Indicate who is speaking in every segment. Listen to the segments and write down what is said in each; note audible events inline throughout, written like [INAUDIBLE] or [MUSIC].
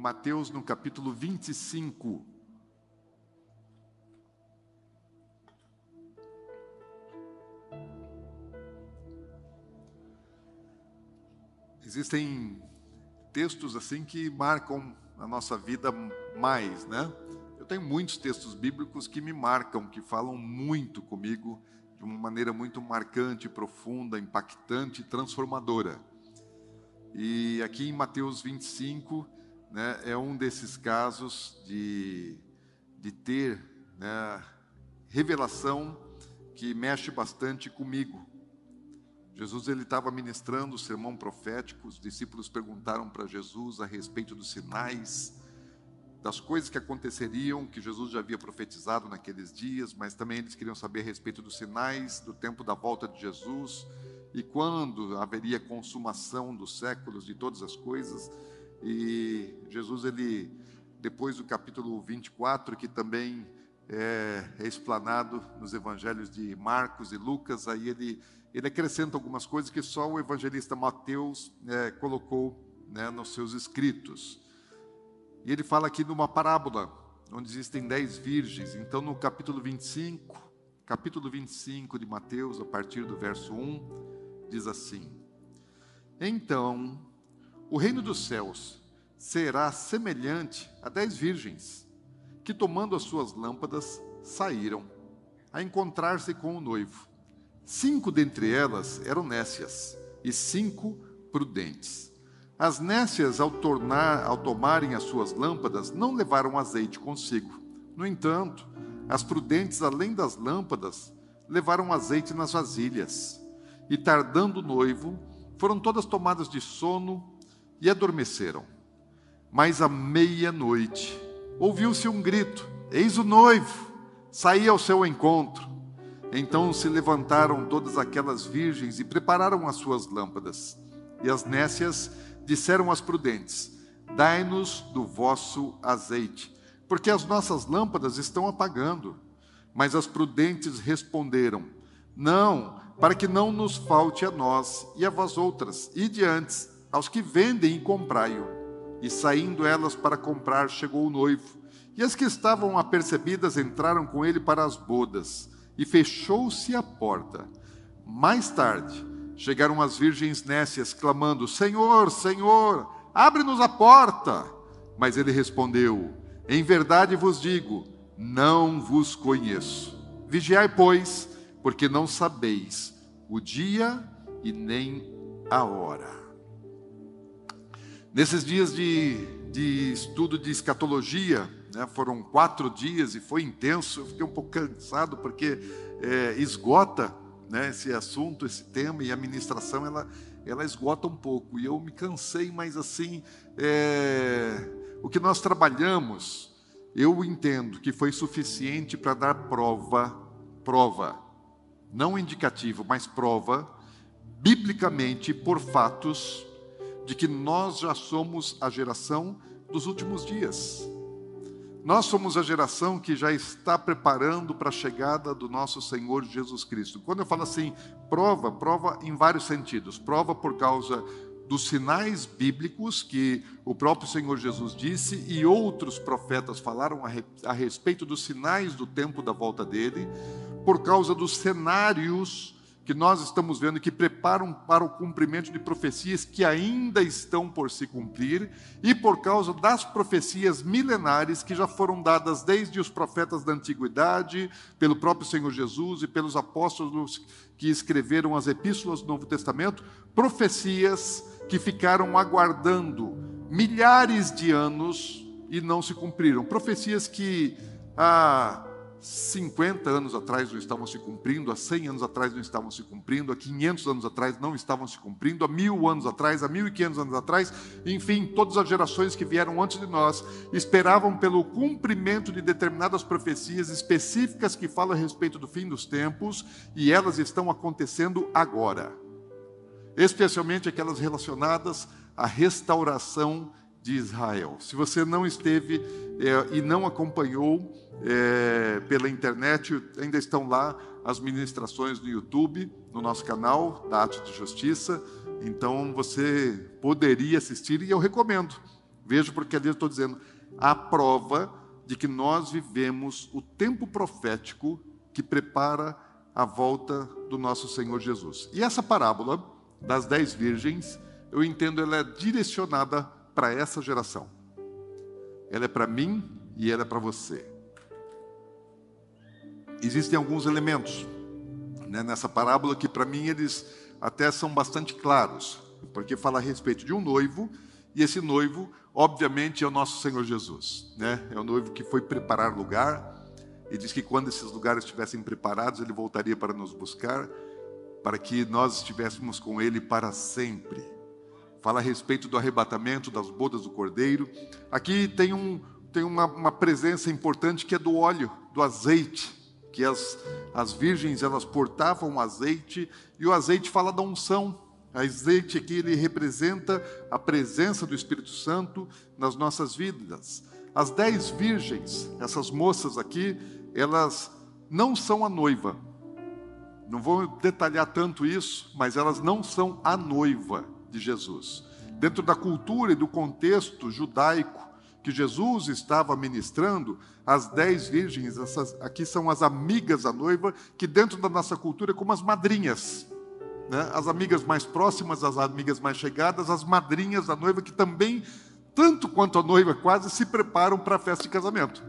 Speaker 1: Mateus, no capítulo 25. Existem textos assim que marcam a nossa vida mais, né? Eu tenho muitos textos bíblicos que me marcam, que falam muito comigo de uma maneira muito marcante, profunda, impactante, transformadora. E aqui em Mateus 25, né, é um desses casos de, de ter né, revelação que mexe bastante comigo. Jesus ele estava ministrando o sermão profético, os discípulos perguntaram para Jesus a respeito dos sinais, das coisas que aconteceriam, que Jesus já havia profetizado naqueles dias, mas também eles queriam saber a respeito dos sinais do tempo da volta de Jesus e quando haveria consumação dos séculos de todas as coisas. E Jesus, ele, depois do capítulo 24, que também é, é explanado nos evangelhos de Marcos e Lucas, aí ele, ele acrescenta algumas coisas que só o evangelista Mateus é, colocou né, nos seus escritos. E ele fala aqui numa parábola, onde existem dez virgens. Então, no capítulo 25, capítulo 25 de Mateus, a partir do verso 1, diz assim: Então, o reino dos céus será semelhante a dez virgens, que tomando as suas lâmpadas, saíram a encontrar-se com o noivo. Cinco dentre elas eram nécias e cinco prudentes. As nécias, ao, tornar, ao tomarem as suas lâmpadas, não levaram azeite consigo. No entanto, as prudentes, além das lâmpadas, levaram azeite nas vasilhas. E tardando o noivo, foram todas tomadas de sono e adormeceram. Mas à meia-noite, ouviu-se um grito: Eis o noivo! Saí ao seu encontro. Então se levantaram todas aquelas virgens e prepararam as suas lâmpadas. E as nécias disseram as prudentes: Dai-nos do vosso azeite, porque as nossas lâmpadas estão apagando. Mas as prudentes responderam: Não, para que não nos falte a nós e a vós outras, e diante aos que vendem e comprai-o. E saindo elas para comprar, chegou o noivo. E as que estavam apercebidas entraram com ele para as bodas, e fechou-se a porta. Mais tarde, Chegaram as virgens nécias, clamando: Senhor, Senhor, abre-nos a porta. Mas ele respondeu: Em verdade vos digo, não vos conheço. Vigiai, pois, porque não sabeis o dia e nem a hora. Nesses dias de, de estudo de escatologia, né, foram quatro dias e foi intenso, eu fiquei um pouco cansado porque é, esgota né, esse assunto, esse tema e a ministração ela, ela esgota um pouco. E eu me cansei, mas assim, é, o que nós trabalhamos, eu entendo que foi suficiente para dar prova, prova, não indicativo, mas prova, biblicamente, por fatos, de que nós já somos a geração dos últimos dias. Nós somos a geração que já está preparando para a chegada do nosso Senhor Jesus Cristo. Quando eu falo assim, prova, prova em vários sentidos. Prova por causa dos sinais bíblicos que o próprio Senhor Jesus disse e outros profetas falaram a, respeito dos sinais do tempo da volta dele, por causa dos cenários que nós estamos vendo que preparam para o cumprimento de profecias que ainda estão por se cumprir e por causa das profecias milenares que já foram dadas desde os profetas da antiguidade, pelo próprio Senhor Jesus e pelos apóstolos que escreveram as epístolas do Novo Testamento, profecias que ficaram aguardando milhares de anos e não se cumpriram. Profecias que há 50 anos atrás não estavam se cumprindo, há 100 anos atrás não estavam se cumprindo, há 500 anos atrás não estavam se cumprindo, há mil anos atrás, há 1.500 anos atrás, enfim, todas as gerações que vieram antes de nós esperavam pelo cumprimento de determinadas profecias específicas que falam a respeito do fim dos tempos e elas estão acontecendo agora, especialmente aquelas relacionadas à restauração de Israel. Se você não esteve é, e não acompanhou é, pela internet, ainda estão lá as ministrações no YouTube, no nosso canal da Arte de Justiça. Então você poderia assistir e eu recomendo. Vejo porque ali eu estou dizendo a prova de que nós vivemos o tempo profético que prepara a volta do nosso Senhor Jesus. E essa parábola das dez virgens, eu entendo ela é direcionada para essa geração. Ela é para mim e ela é para você. Existem alguns elementos né, nessa parábola que, para mim, eles até são bastante claros, porque fala a respeito de um noivo, e esse noivo, obviamente, é o nosso Senhor Jesus. Né? É o noivo que foi preparar lugar, e diz que quando esses lugares estivessem preparados, ele voltaria para nos buscar, para que nós estivéssemos com ele para sempre fala a respeito do arrebatamento das bodas do cordeiro. Aqui tem, um, tem uma, uma presença importante que é do óleo, do azeite, que as, as virgens elas portavam azeite, e o azeite fala da unção. Azeite aqui ele representa a presença do Espírito Santo nas nossas vidas. As dez virgens, essas moças aqui, elas não são a noiva. Não vou detalhar tanto isso, mas elas não são a noiva de Jesus. Dentro da cultura e do contexto judaico que Jesus estava ministrando, as dez virgens, essas aqui são as amigas da noiva, que dentro da nossa cultura é como as madrinhas. Né? As amigas mais próximas, as amigas mais chegadas, as madrinhas da noiva, que também, tanto quanto a noiva, quase se preparam para a festa de casamento.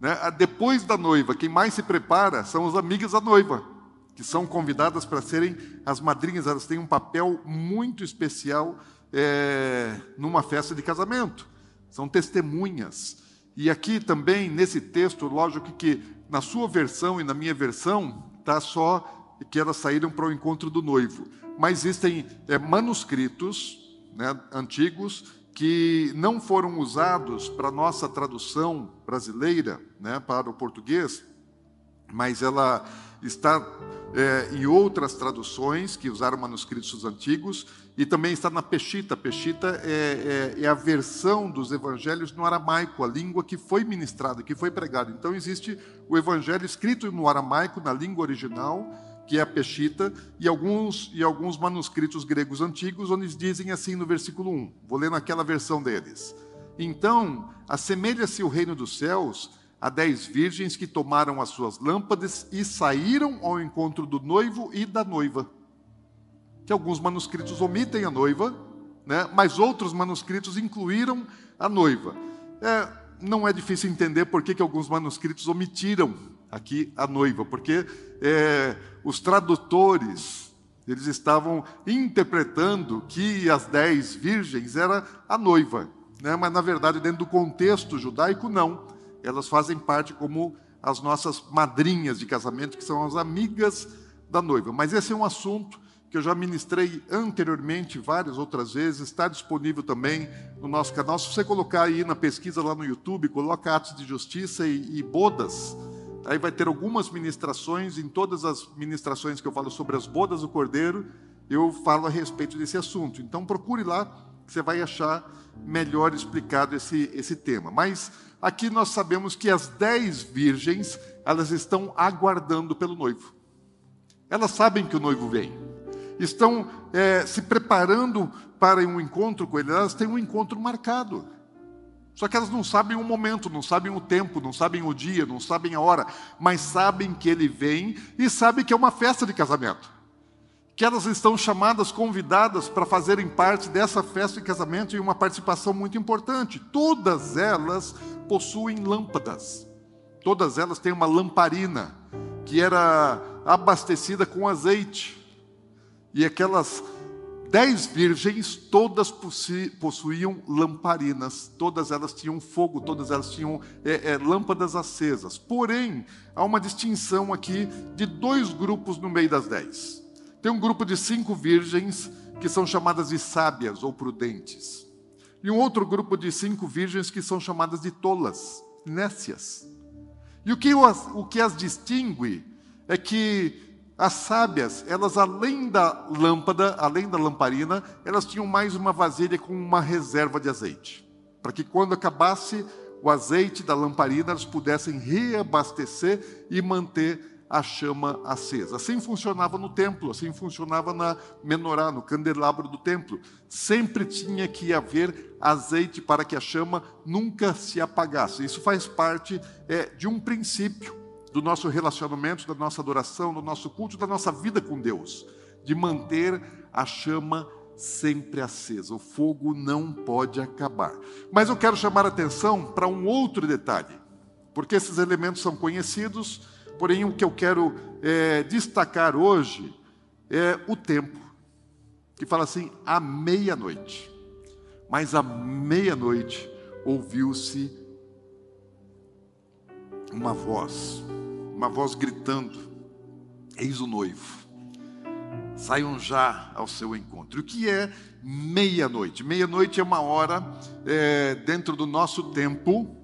Speaker 1: Né? Depois da noiva, quem mais se prepara são as amigas da noiva que são convidadas para serem as madrinhas, elas têm um papel muito especial é, numa festa de casamento. São testemunhas. E aqui também, nesse texto, lógico que na sua versão e na minha versão, está só que elas saíram para o encontro do noivo. Mas existem é, manuscritos né, antigos que não foram usados para nossa tradução brasileira, né, para o português, mas ela está é, em outras traduções que usaram manuscritos antigos e também está na Peshita. Peshita é, é, é, a versão dos evangelhos no aramaico, a língua que foi ministrada, que foi pregada. Então existe o evangelho escrito no aramaico, na língua original, que é a Peshita, e alguns, e alguns manuscritos gregos antigos, onde dizem assim no versículo 1. Vou ler naquela versão deles. Então, assemelha-se o reino dos céus a dez virgens que tomaram as suas lâmpadas e saíram ao encontro do noivo e da noiva. Que alguns manuscritos omitem a noiva, né? mas outros manuscritos incluíram a noiva. É, não é difícil entender por que, que alguns manuscritos omitiram aqui a noiva, porque é, os tradutores eles estavam interpretando que as dez virgens era a noiva, né? mas na verdade dentro do contexto judaico não elas fazem parte como as nossas madrinhas de casamento, que são as amigas da noiva. Mas esse é um assunto que eu já ministrei anteriormente várias outras vezes, está disponível também no nosso canal. Se você colocar aí na pesquisa lá no YouTube, coloca Atos de Justiça e, e Bodas, aí vai ter algumas ministrações, em todas as ministrações que eu falo sobre as bodas do Cordeiro, eu falo a respeito desse assunto. Então procure lá, que você vai achar melhor explicado esse, esse tema. Mas Aqui nós sabemos que as dez virgens, elas estão aguardando pelo noivo. Elas sabem que o noivo vem. Estão é, se preparando para um encontro com ele. Elas têm um encontro marcado. Só que elas não sabem o momento, não sabem o tempo, não sabem o dia, não sabem a hora, mas sabem que ele vem e sabem que é uma festa de casamento que elas estão chamadas, convidadas para fazerem parte dessa festa de casamento e uma participação muito importante. Todas elas possuem lâmpadas. Todas elas têm uma lamparina que era abastecida com azeite. E aquelas dez virgens, todas possuíam lamparinas, todas elas tinham fogo, todas elas tinham é, é, lâmpadas acesas. Porém, há uma distinção aqui de dois grupos no meio das dez. Tem um grupo de cinco virgens que são chamadas de sábias ou prudentes, e um outro grupo de cinco virgens que são chamadas de tolas, nécias. E o que, o que as distingue é que as sábias, elas além da lâmpada, além da lamparina, elas tinham mais uma vasilha com uma reserva de azeite, para que quando acabasse o azeite da lamparina, elas pudessem reabastecer e manter a chama acesa. Assim funcionava no templo, assim funcionava na menorá, no candelabro do templo. Sempre tinha que haver azeite para que a chama nunca se apagasse. Isso faz parte é, de um princípio do nosso relacionamento, da nossa adoração, do nosso culto, da nossa vida com Deus, de manter a chama sempre acesa. O fogo não pode acabar. Mas eu quero chamar a atenção para um outro detalhe, porque esses elementos são conhecidos, porém o que eu quero é, destacar hoje é o tempo, que fala assim, à meia-noite. Mas à meia-noite ouviu-se uma voz uma voz gritando: Eis o noivo, saiam já ao seu encontro. O que é meia-noite? Meia-noite é uma hora é, dentro do nosso tempo,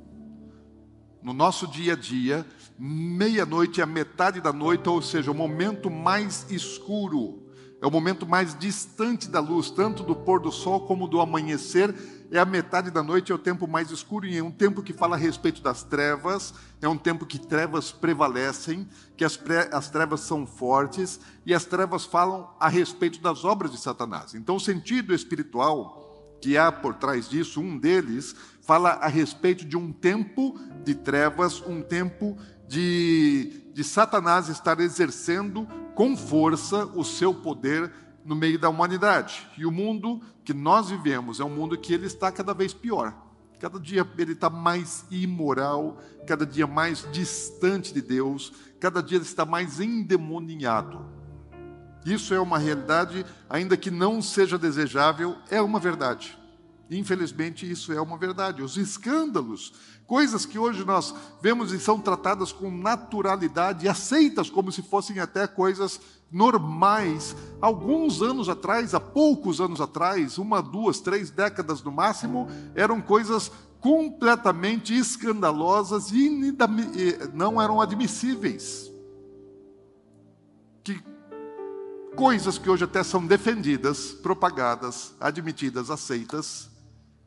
Speaker 1: no nosso dia a dia. Meia-noite é a metade da noite, ou seja, o momento mais escuro, é o momento mais distante da luz, tanto do pôr do sol como do amanhecer é a metade da noite, é o tempo mais escuro, e é um tempo que fala a respeito das trevas, é um tempo que trevas prevalecem, que as, as trevas são fortes, e as trevas falam a respeito das obras de Satanás. Então, o sentido espiritual que há por trás disso, um deles, fala a respeito de um tempo de trevas, um tempo de, de Satanás estar exercendo com força o seu poder no meio da humanidade. E o mundo que nós vivemos é um mundo que ele está cada vez pior. Cada dia ele está mais imoral, cada dia mais distante de Deus, cada dia ele está mais endemoniado. Isso é uma realidade, ainda que não seja desejável, é uma verdade. Infelizmente, isso é uma verdade. Os escândalos, coisas que hoje nós vemos e são tratadas com naturalidade e aceitas como se fossem até coisas normais, alguns anos atrás, há poucos anos atrás, uma, duas, três décadas no máximo, eram coisas completamente escandalosas e não eram admissíveis. Que coisas que hoje até são defendidas, propagadas, admitidas, aceitas,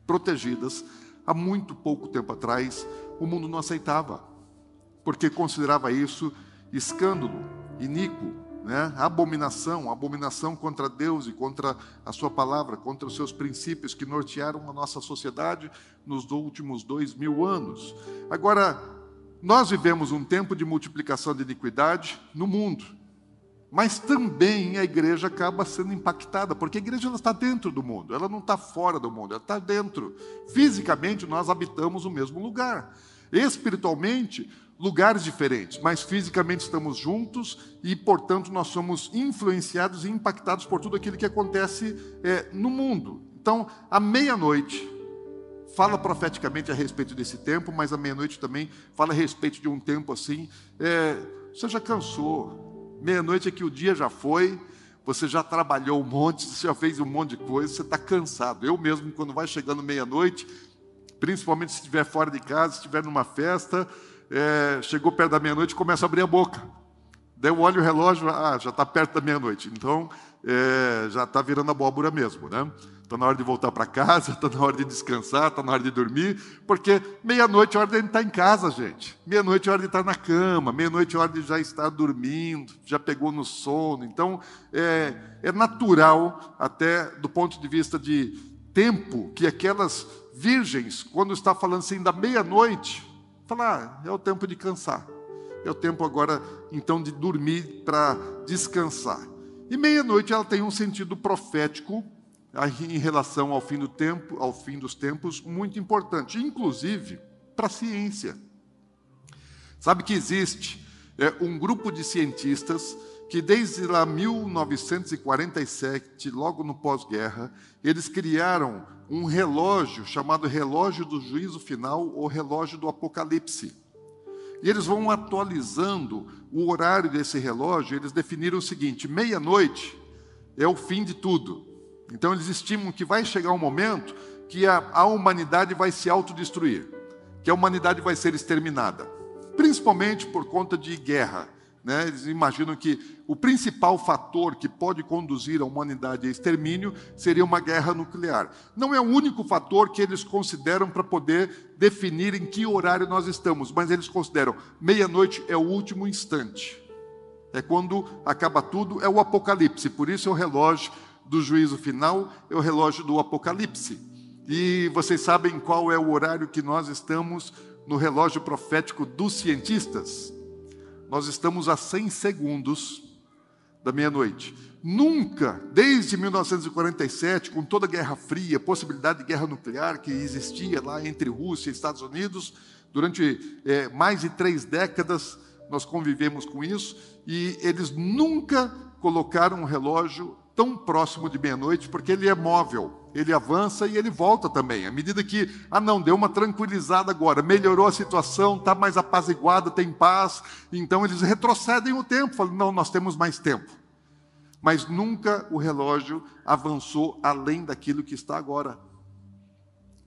Speaker 1: protegidas, há muito pouco tempo atrás, o mundo não aceitava, porque considerava isso escândalo, iníquo, né? abominação, abominação contra Deus e contra a Sua palavra, contra os seus princípios que nortearam a nossa sociedade nos últimos dois mil anos. Agora, nós vivemos um tempo de multiplicação de iniquidade no mundo. Mas também a igreja acaba sendo impactada, porque a igreja está dentro do mundo, ela não está fora do mundo, ela está dentro. Fisicamente, nós habitamos o mesmo lugar. Espiritualmente, lugares diferentes, mas fisicamente estamos juntos e, portanto, nós somos influenciados e impactados por tudo aquilo que acontece é, no mundo. Então, à meia-noite, fala profeticamente a respeito desse tempo, mas à meia-noite também fala a respeito de um tempo assim. É, você já cansou, Meia-noite é que o dia já foi, você já trabalhou um monte, você já fez um monte de coisa, você está cansado. Eu mesmo, quando vai chegando meia-noite, principalmente se estiver fora de casa, se estiver numa festa, é, chegou perto da meia-noite, começa a abrir a boca. Daí eu olho o relógio, ah, já está perto da meia-noite. Então, é, já está virando abóbora mesmo, né? Está na hora de voltar para casa, está [LAUGHS] na hora de descansar, está na hora de dormir, porque meia-noite é hora de estar em casa, gente. Meia-noite é hora de estar na cama, meia-noite é hora de já estar dormindo, já pegou no sono. Então, é, é natural, até do ponto de vista de tempo, que aquelas virgens, quando está falando assim da meia-noite, falar, ah, é o tempo de cansar. É o tempo agora, então, de dormir para descansar. E meia-noite ela tem um sentido profético em relação ao fim do tempo, ao fim dos tempos, muito importante, inclusive para a ciência. Sabe que existe é, um grupo de cientistas que desde lá 1947, logo no pós-guerra, eles criaram um relógio chamado relógio do juízo final ou relógio do apocalipse. E eles vão atualizando o horário desse relógio, eles definiram o seguinte: meia-noite é o fim de tudo. Então eles estimam que vai chegar um momento que a, a humanidade vai se autodestruir, que a humanidade vai ser exterminada, principalmente por conta de guerra. Né? Eles imaginam que o principal fator que pode conduzir a humanidade a extermínio seria uma guerra nuclear. Não é o único fator que eles consideram para poder definir em que horário nós estamos, mas eles consideram meia-noite é o último instante. É quando acaba tudo, é o apocalipse. Por isso é o relógio do juízo final, é o relógio do apocalipse. E vocês sabem qual é o horário que nós estamos no relógio profético dos cientistas? Nós estamos a 100 segundos da meia-noite. Nunca, desde 1947, com toda a Guerra Fria, possibilidade de guerra nuclear que existia lá entre Rússia e Estados Unidos, durante é, mais de três décadas nós convivemos com isso, e eles nunca colocaram um relógio tão próximo de meia-noite, porque ele é móvel ele avança e ele volta também. À medida que, ah, não, deu uma tranquilizada agora, melhorou a situação, está mais apaziguada, tem paz, então eles retrocedem o tempo, falam, não, nós temos mais tempo. Mas nunca o relógio avançou além daquilo que está agora.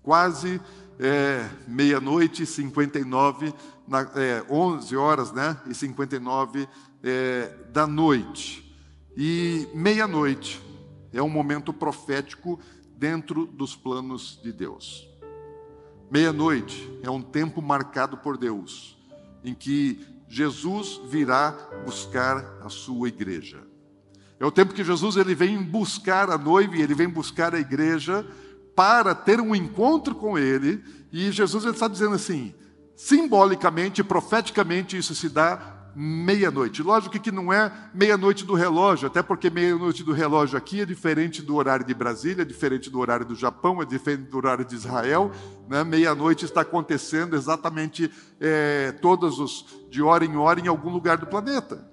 Speaker 1: Quase é, meia-noite e 59, na, é, 11 horas né, e 59 é, da noite. E meia-noite é um momento profético dentro dos planos de Deus. Meia-noite é um tempo marcado por Deus, em que Jesus virá buscar a sua igreja. É o tempo que Jesus ele vem buscar a noiva e ele vem buscar a igreja para ter um encontro com ele. E Jesus ele está dizendo assim, simbolicamente, profeticamente, isso se dá meia-noite. Lógico que não é meia-noite do relógio, até porque meia-noite do relógio aqui é diferente do horário de Brasília, é diferente do horário do Japão, é diferente do horário de Israel. Né? Meia-noite está acontecendo exatamente é, todos os de hora em hora em algum lugar do planeta.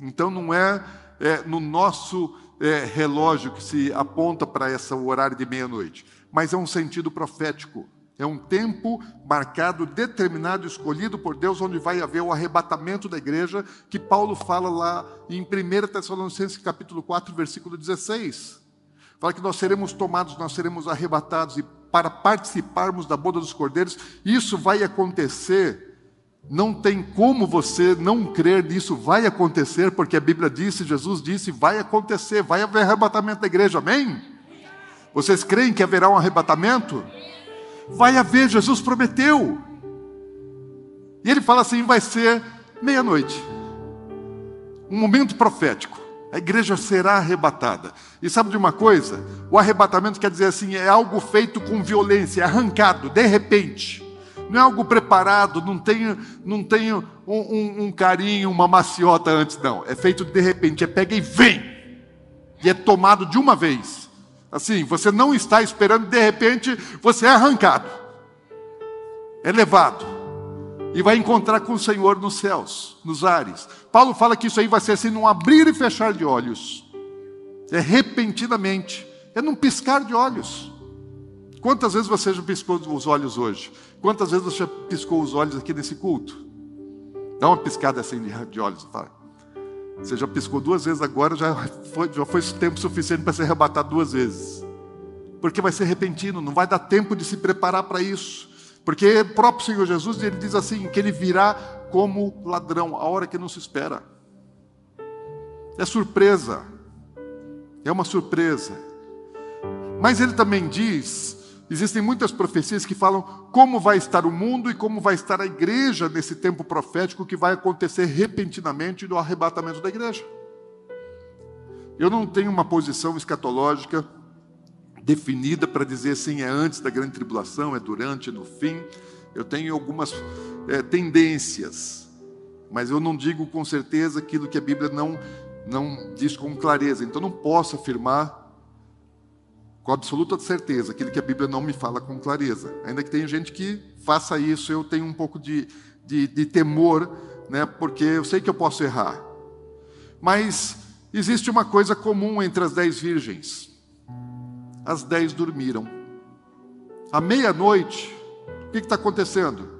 Speaker 1: Então não é, é no nosso é, relógio que se aponta para esse horário de meia-noite, mas é um sentido profético. É um tempo marcado, determinado, escolhido por Deus, onde vai haver o arrebatamento da igreja, que Paulo fala lá em 1 Tessalonicenses capítulo 4, versículo 16. Fala que nós seremos tomados, nós seremos arrebatados, e para participarmos da boda dos cordeiros, isso vai acontecer. Não tem como você não crer nisso, vai acontecer, porque a Bíblia disse, Jesus disse, vai acontecer, vai haver arrebatamento da igreja, amém? Vocês creem que haverá um arrebatamento? Vai haver, Jesus prometeu. E ele fala assim: vai ser meia-noite. Um momento profético. A igreja será arrebatada. E sabe de uma coisa? O arrebatamento quer dizer assim: é algo feito com violência, é arrancado, de repente. Não é algo preparado, não tem, não tem um, um, um carinho, uma maciota antes, não. É feito de repente, é pega e vem. E é tomado de uma vez. Assim, você não está esperando, de repente você é arrancado, é levado, e vai encontrar com o Senhor nos céus, nos ares. Paulo fala que isso aí vai ser assim, num abrir e fechar de olhos, é repentinamente, é num piscar de olhos. Quantas vezes você já piscou os olhos hoje? Quantas vezes você piscou os olhos aqui nesse culto? Dá uma piscada assim de olhos, fala. Você já piscou duas vezes agora, já foi, já foi tempo suficiente para ser arrebatado duas vezes. Porque vai ser repentino, não vai dar tempo de se preparar para isso. Porque o próprio Senhor Jesus, ele diz assim, que ele virá como ladrão, a hora que não se espera. É surpresa. É uma surpresa. Mas ele também diz Existem muitas profecias que falam como vai estar o mundo e como vai estar a igreja nesse tempo profético que vai acontecer repentinamente no arrebatamento da igreja. Eu não tenho uma posição escatológica definida para dizer assim, é antes da grande tribulação, é durante, é no fim. Eu tenho algumas é, tendências, mas eu não digo com certeza aquilo que a Bíblia não, não diz com clareza. Então não posso afirmar com absoluta certeza, aquilo que a Bíblia não me fala com clareza. Ainda que tenha gente que faça isso, eu tenho um pouco de, de, de temor, né, porque eu sei que eu posso errar. Mas existe uma coisa comum entre as dez virgens: as dez dormiram. À meia-noite, o que está acontecendo?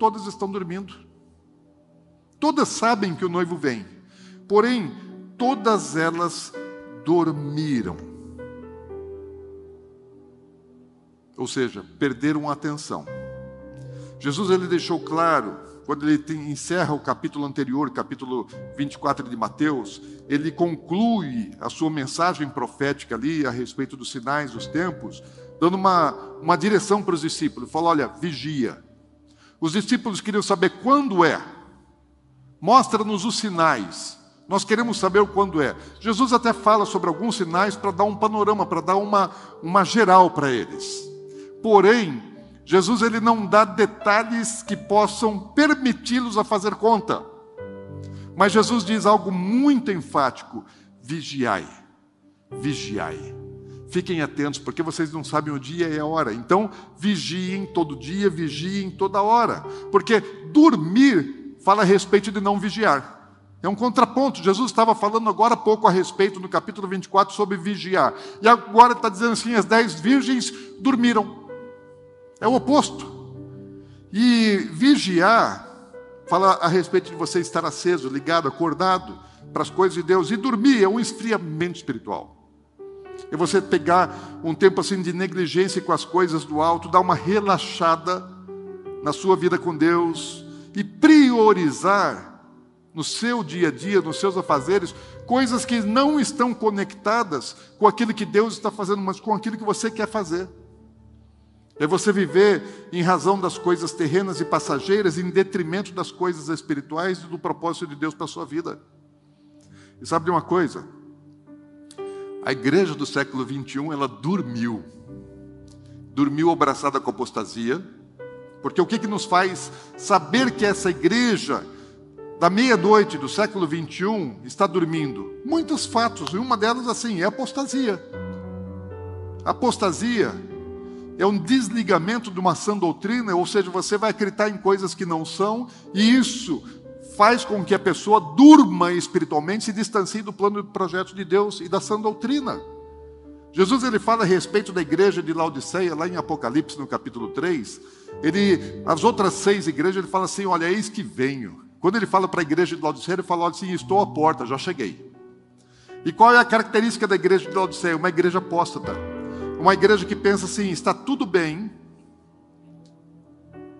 Speaker 1: Todas estão dormindo. Todas sabem que o noivo vem, porém, todas elas dormiram. Ou seja, perderam a atenção. Jesus ele deixou claro, quando ele tem, encerra o capítulo anterior, capítulo 24 de Mateus, ele conclui a sua mensagem profética ali a respeito dos sinais dos tempos, dando uma, uma direção para os discípulos. Falou: olha, vigia. Os discípulos queriam saber quando é. Mostra-nos os sinais. Nós queremos saber o quando é. Jesus até fala sobre alguns sinais para dar um panorama, para dar uma, uma geral para eles. Porém, Jesus ele não dá detalhes que possam permiti-los a fazer conta. Mas Jesus diz algo muito enfático: vigiai, vigiai. Fiquem atentos, porque vocês não sabem o dia e a hora. Então, vigiem todo dia, vigiem toda hora. Porque dormir fala a respeito de não vigiar. É um contraponto. Jesus estava falando agora há pouco a respeito, no capítulo 24, sobre vigiar. E agora está dizendo assim: as dez virgens dormiram. É o oposto. E vigiar fala a respeito de você estar aceso, ligado, acordado para as coisas de Deus. E dormir é um esfriamento espiritual. É você pegar um tempo assim de negligência com as coisas do alto, dar uma relaxada na sua vida com Deus e priorizar no seu dia a dia, nos seus afazeres, coisas que não estão conectadas com aquilo que Deus está fazendo, mas com aquilo que você quer fazer. É você viver em razão das coisas terrenas e passageiras, em detrimento das coisas espirituais e do propósito de Deus para a sua vida. E sabe de uma coisa? A igreja do século 21, ela dormiu. Dormiu abraçada com a apostasia, porque o que, que nos faz saber que essa igreja da meia-noite do século 21 está dormindo? Muitos fatos, e uma delas assim, é a apostasia. A apostasia é um desligamento de uma sã doutrina, ou seja, você vai acreditar em coisas que não são, e isso faz com que a pessoa durma espiritualmente, se distancie do plano de projeto de Deus e da sã doutrina. Jesus ele fala a respeito da igreja de Laodiceia, lá em Apocalipse, no capítulo 3. Ele, as outras seis igrejas, ele fala assim: Olha, eis que venho. Quando ele fala para a igreja de Laodiceia, ele fala assim: Estou à porta, já cheguei. E qual é a característica da igreja de Laodiceia? Uma igreja apóstata. Uma igreja que pensa assim: está tudo bem,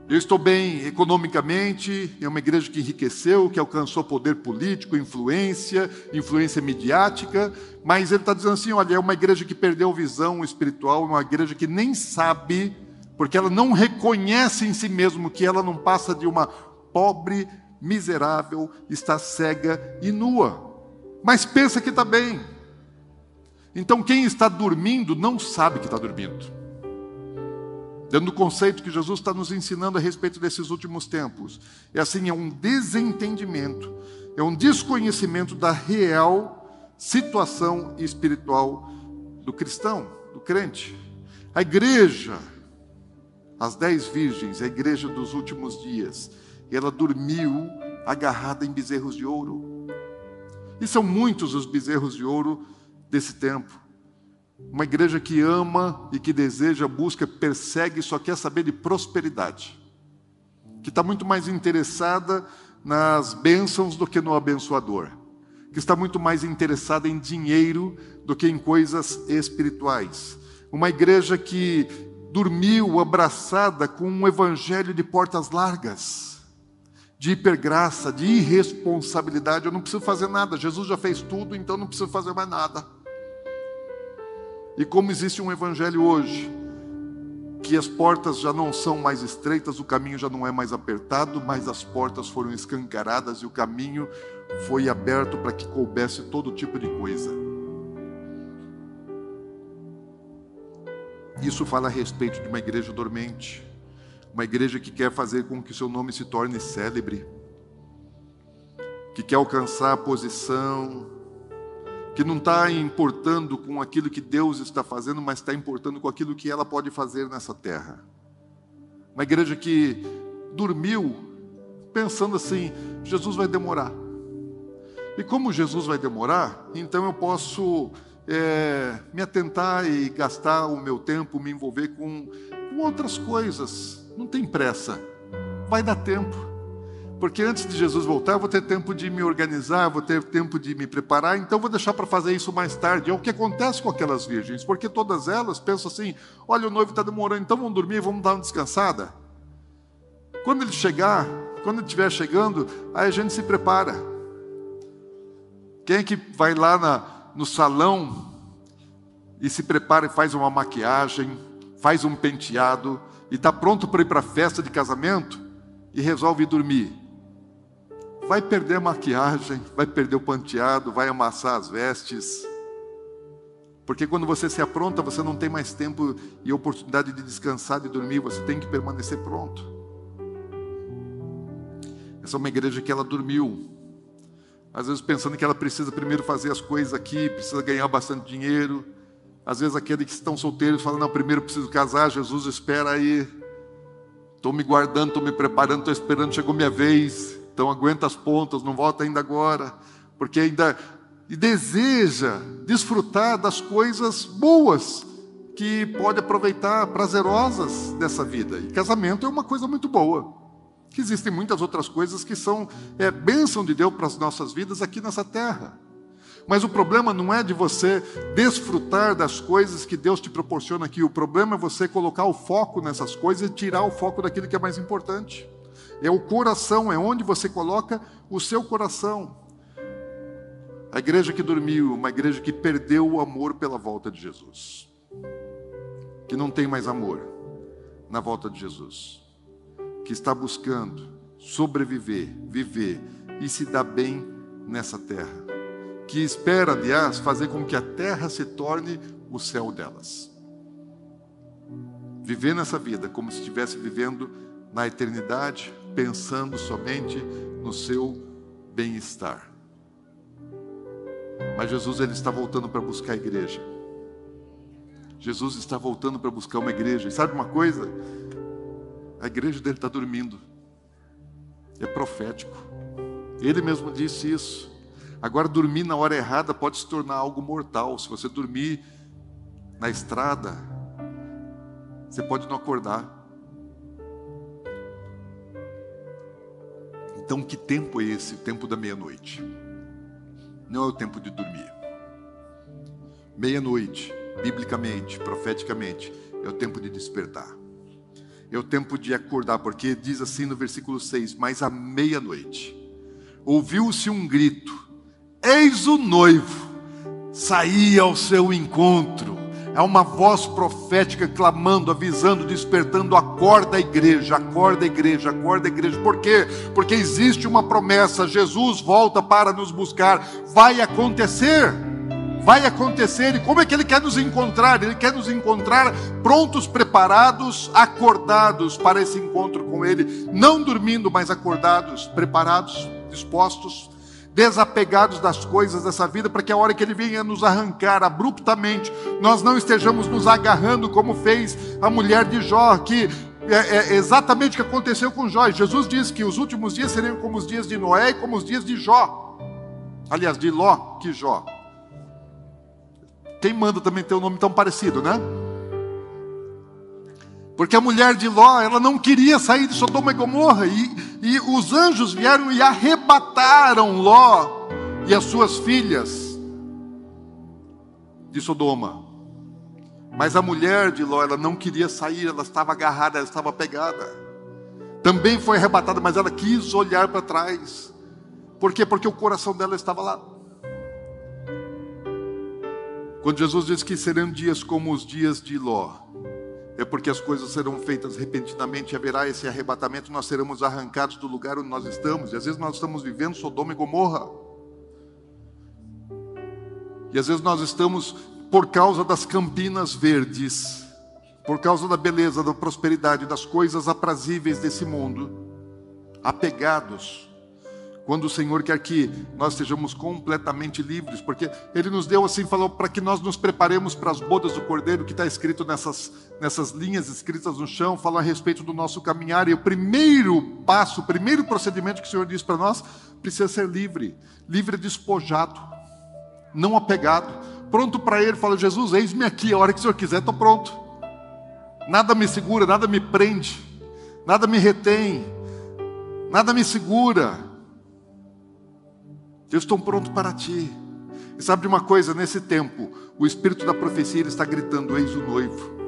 Speaker 1: eu estou bem economicamente, é uma igreja que enriqueceu, que alcançou poder político, influência, influência midiática, mas ele está dizendo assim: olha, é uma igreja que perdeu visão espiritual, uma igreja que nem sabe, porque ela não reconhece em si mesmo que ela não passa de uma pobre, miserável, está cega e nua, mas pensa que está bem. Então, quem está dormindo não sabe que está dormindo dentro do conceito que Jesus está nos ensinando a respeito desses últimos tempos. É assim, é um desentendimento, é um desconhecimento da real situação espiritual do cristão, do crente. A igreja, as dez virgens, a igreja dos últimos dias, ela dormiu agarrada em bezerros de ouro. E são muitos os bezerros de ouro desse tempo. Uma igreja que ama e que deseja, busca, persegue, só quer saber de prosperidade. Que está muito mais interessada nas bênçãos do que no abençoador. Que está muito mais interessada em dinheiro do que em coisas espirituais. Uma igreja que dormiu abraçada com um evangelho de portas largas, de hipergraça, de irresponsabilidade. Eu não preciso fazer nada, Jesus já fez tudo, então não preciso fazer mais nada. E como existe um evangelho hoje, que as portas já não são mais estreitas, o caminho já não é mais apertado, mas as portas foram escancaradas e o caminho foi aberto para que coubesse todo tipo de coisa. Isso fala a respeito de uma igreja dormente, uma igreja que quer fazer com que seu nome se torne célebre, que quer alcançar a posição, que não está importando com aquilo que Deus está fazendo, mas está importando com aquilo que ela pode fazer nessa terra. Uma igreja que dormiu pensando assim: Jesus vai demorar. E como Jesus vai demorar, então eu posso é, me atentar e gastar o meu tempo, me envolver com, com outras coisas. Não tem pressa, vai dar tempo. Porque antes de Jesus voltar, eu vou ter tempo de me organizar, vou ter tempo de me preparar, então vou deixar para fazer isso mais tarde. É o que acontece com aquelas virgens, porque todas elas pensam assim: olha, o noivo está demorando, então vamos dormir, vamos dar uma descansada. Quando ele chegar, quando ele estiver chegando, aí a gente se prepara. Quem é que vai lá na, no salão e se prepara e faz uma maquiagem, faz um penteado e está pronto para ir para a festa de casamento e resolve dormir? Vai perder a maquiagem, vai perder o penteado, vai amassar as vestes. Porque quando você se apronta, você não tem mais tempo e oportunidade de descansar, de dormir, você tem que permanecer pronto. Essa é uma igreja que ela dormiu. Às vezes pensando que ela precisa primeiro fazer as coisas aqui, precisa ganhar bastante dinheiro. Às vezes aqueles que estão solteiros falam, não, primeiro preciso casar, Jesus espera aí. Estou me guardando, estou me preparando, estou esperando, chegou minha vez. Então aguenta as pontas, não volta ainda agora, porque ainda e deseja desfrutar das coisas boas que pode aproveitar, prazerosas dessa vida. E casamento é uma coisa muito boa. Que existem muitas outras coisas que são é, bênção de Deus para as nossas vidas aqui nessa terra. Mas o problema não é de você desfrutar das coisas que Deus te proporciona aqui. O problema é você colocar o foco nessas coisas e tirar o foco daquilo que é mais importante. É o coração, é onde você coloca o seu coração. A igreja que dormiu, uma igreja que perdeu o amor pela volta de Jesus. Que não tem mais amor na volta de Jesus. Que está buscando sobreviver, viver e se dar bem nessa terra. Que espera, aliás, fazer com que a terra se torne o céu delas. Viver nessa vida como se estivesse vivendo na eternidade, pensando somente no seu bem-estar. Mas Jesus ele está voltando para buscar a igreja. Jesus está voltando para buscar uma igreja. E sabe uma coisa? A igreja dele está dormindo. É profético. Ele mesmo disse isso. Agora, dormir na hora errada pode se tornar algo mortal. Se você dormir na estrada, você pode não acordar. Então, que tempo é esse? O tempo da meia-noite. Não é o tempo de dormir. Meia-noite, biblicamente, profeticamente, é o tempo de despertar. É o tempo de acordar, porque diz assim no versículo 6: Mas à meia-noite ouviu-se um grito: Eis o noivo, saía ao seu encontro é uma voz profética clamando, avisando, despertando, acorda a igreja, acorda a igreja, acorda a igreja. Por quê? Porque existe uma promessa, Jesus volta para nos buscar, vai acontecer. Vai acontecer, e como é que Ele quer nos encontrar? Ele quer nos encontrar prontos, preparados, acordados para esse encontro com Ele, não dormindo, mas acordados, preparados, dispostos desapegados das coisas dessa vida, para que a hora que Ele venha nos arrancar abruptamente, nós não estejamos nos agarrando como fez a mulher de Jó, que é, é exatamente o que aconteceu com Jó. Jesus diz que os últimos dias seriam como os dias de Noé e como os dias de Jó. Aliás, de Ló que Jó. Quem manda também ter um nome tão parecido, né? Porque a mulher de Ló, ela não queria sair de Sodoma e Gomorra, e, e os anjos vieram e arrebataram Ló e as suas filhas de Sodoma. Mas a mulher de Ló, ela não queria sair, ela estava agarrada, ela estava pegada. Também foi arrebatada, mas ela quis olhar para trás. Por quê? Porque o coração dela estava lá. Quando Jesus diz que serão dias como os dias de Ló, é porque as coisas serão feitas repentinamente, haverá esse arrebatamento, nós seremos arrancados do lugar onde nós estamos, e às vezes nós estamos vivendo Sodoma e Gomorra, e às vezes nós estamos por causa das campinas verdes, por causa da beleza, da prosperidade, das coisas aprazíveis desse mundo, apegados quando o Senhor quer que nós sejamos completamente livres, porque Ele nos deu assim, falou para que nós nos preparemos para as bodas do Cordeiro, que está escrito nessas, nessas linhas escritas no chão, fala a respeito do nosso caminhar, e o primeiro passo, o primeiro procedimento que o Senhor diz para nós, precisa ser livre, livre despojado, não apegado, pronto para Ele, fala, Jesus, eis-me aqui, a hora que o Senhor quiser, estou pronto, nada me segura, nada me prende, nada me retém, nada me segura, eu estou pronto para ti. E sabe de uma coisa? Nesse tempo, o espírito da profecia está gritando: Eis o noivo.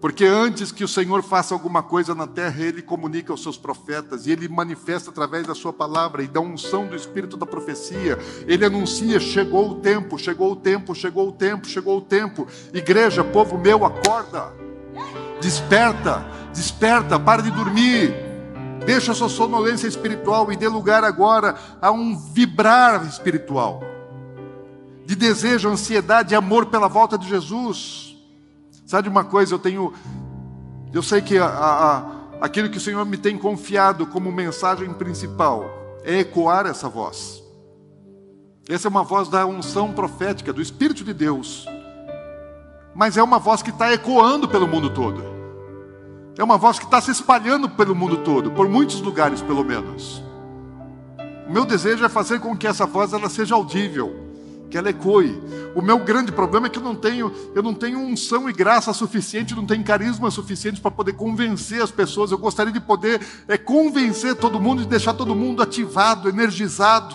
Speaker 1: Porque antes que o Senhor faça alguma coisa na terra, Ele comunica aos seus profetas, e Ele manifesta através da Sua palavra, e da unção do Espírito da profecia. Ele anuncia: chegou o tempo, chegou o tempo, chegou o tempo, chegou o tempo. Igreja, povo meu, acorda, desperta, desperta, para de dormir. Deixa a sua sonolência espiritual e dê lugar agora a um vibrar espiritual, de desejo, ansiedade amor pela volta de Jesus. Sabe uma coisa? Eu tenho, eu sei que a, a, aquilo que o Senhor me tem confiado como mensagem principal é ecoar essa voz. Essa é uma voz da unção profética, do Espírito de Deus, mas é uma voz que está ecoando pelo mundo todo. É uma voz que está se espalhando pelo mundo todo, por muitos lugares pelo menos. O meu desejo é fazer com que essa voz ela seja audível, que ela ecoe. O meu grande problema é que eu não tenho, eu não tenho unção e graça suficiente, não tenho carisma suficiente para poder convencer as pessoas. Eu gostaria de poder é, convencer todo mundo e deixar todo mundo ativado, energizado,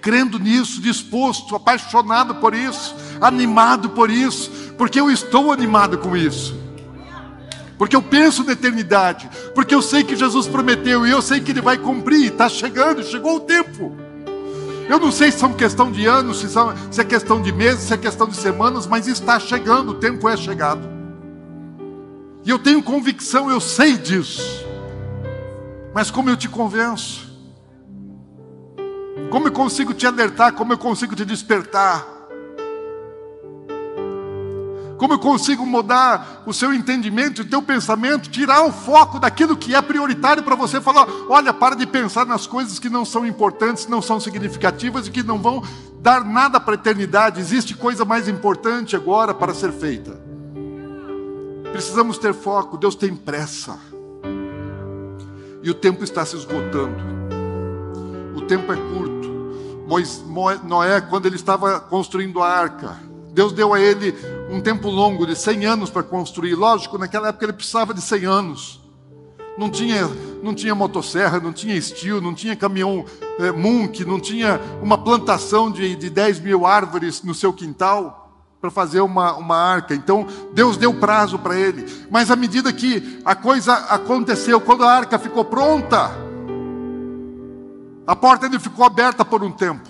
Speaker 1: crendo nisso, disposto, apaixonado por isso, animado por isso, porque eu estou animado com isso porque eu penso na eternidade, porque eu sei que Jesus prometeu e eu sei que Ele vai cumprir, está chegando, chegou o tempo. Eu não sei se são questão de anos, se, são, se é questão de meses, se é questão de semanas, mas está chegando, o tempo é chegado. E eu tenho convicção, eu sei disso. Mas como eu te convenço? Como eu consigo te alertar? Como eu consigo te despertar? Como eu consigo mudar o seu entendimento, o teu pensamento, tirar o foco daquilo que é prioritário para você falar, olha, para de pensar nas coisas que não são importantes, não são significativas e que não vão dar nada para a eternidade. Existe coisa mais importante agora para ser feita. Precisamos ter foco, Deus tem pressa. E o tempo está se esgotando. O tempo é curto. Noé, quando ele estava construindo a arca, Deus deu a ele um tempo longo de 100 anos para construir. Lógico, naquela época ele precisava de 100 anos. Não tinha, não tinha motosserra, não tinha estilo, não tinha caminhão é, Munk, não tinha uma plantação de, de 10 mil árvores no seu quintal para fazer uma, uma arca. Então, Deus deu prazo para ele. Mas à medida que a coisa aconteceu, quando a arca ficou pronta, a porta ainda ficou aberta por um tempo.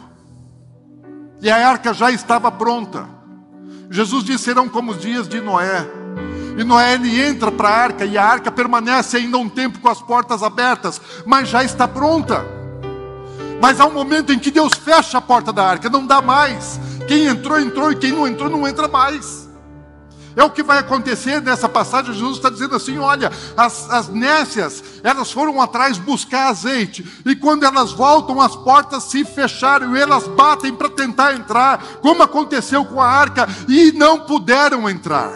Speaker 1: E a arca já estava pronta. Jesus disse: serão como os dias de Noé. E Noé ele entra para a arca e a arca permanece ainda um tempo com as portas abertas, mas já está pronta. Mas há um momento em que Deus fecha a porta da arca, não dá mais. Quem entrou, entrou, e quem não entrou, não entra mais. É o que vai acontecer nessa passagem. Jesus está dizendo assim: olha, as, as nécias, elas foram atrás buscar azeite, e quando elas voltam, as portas se fecharam e elas batem para tentar entrar, como aconteceu com a arca, e não puderam entrar.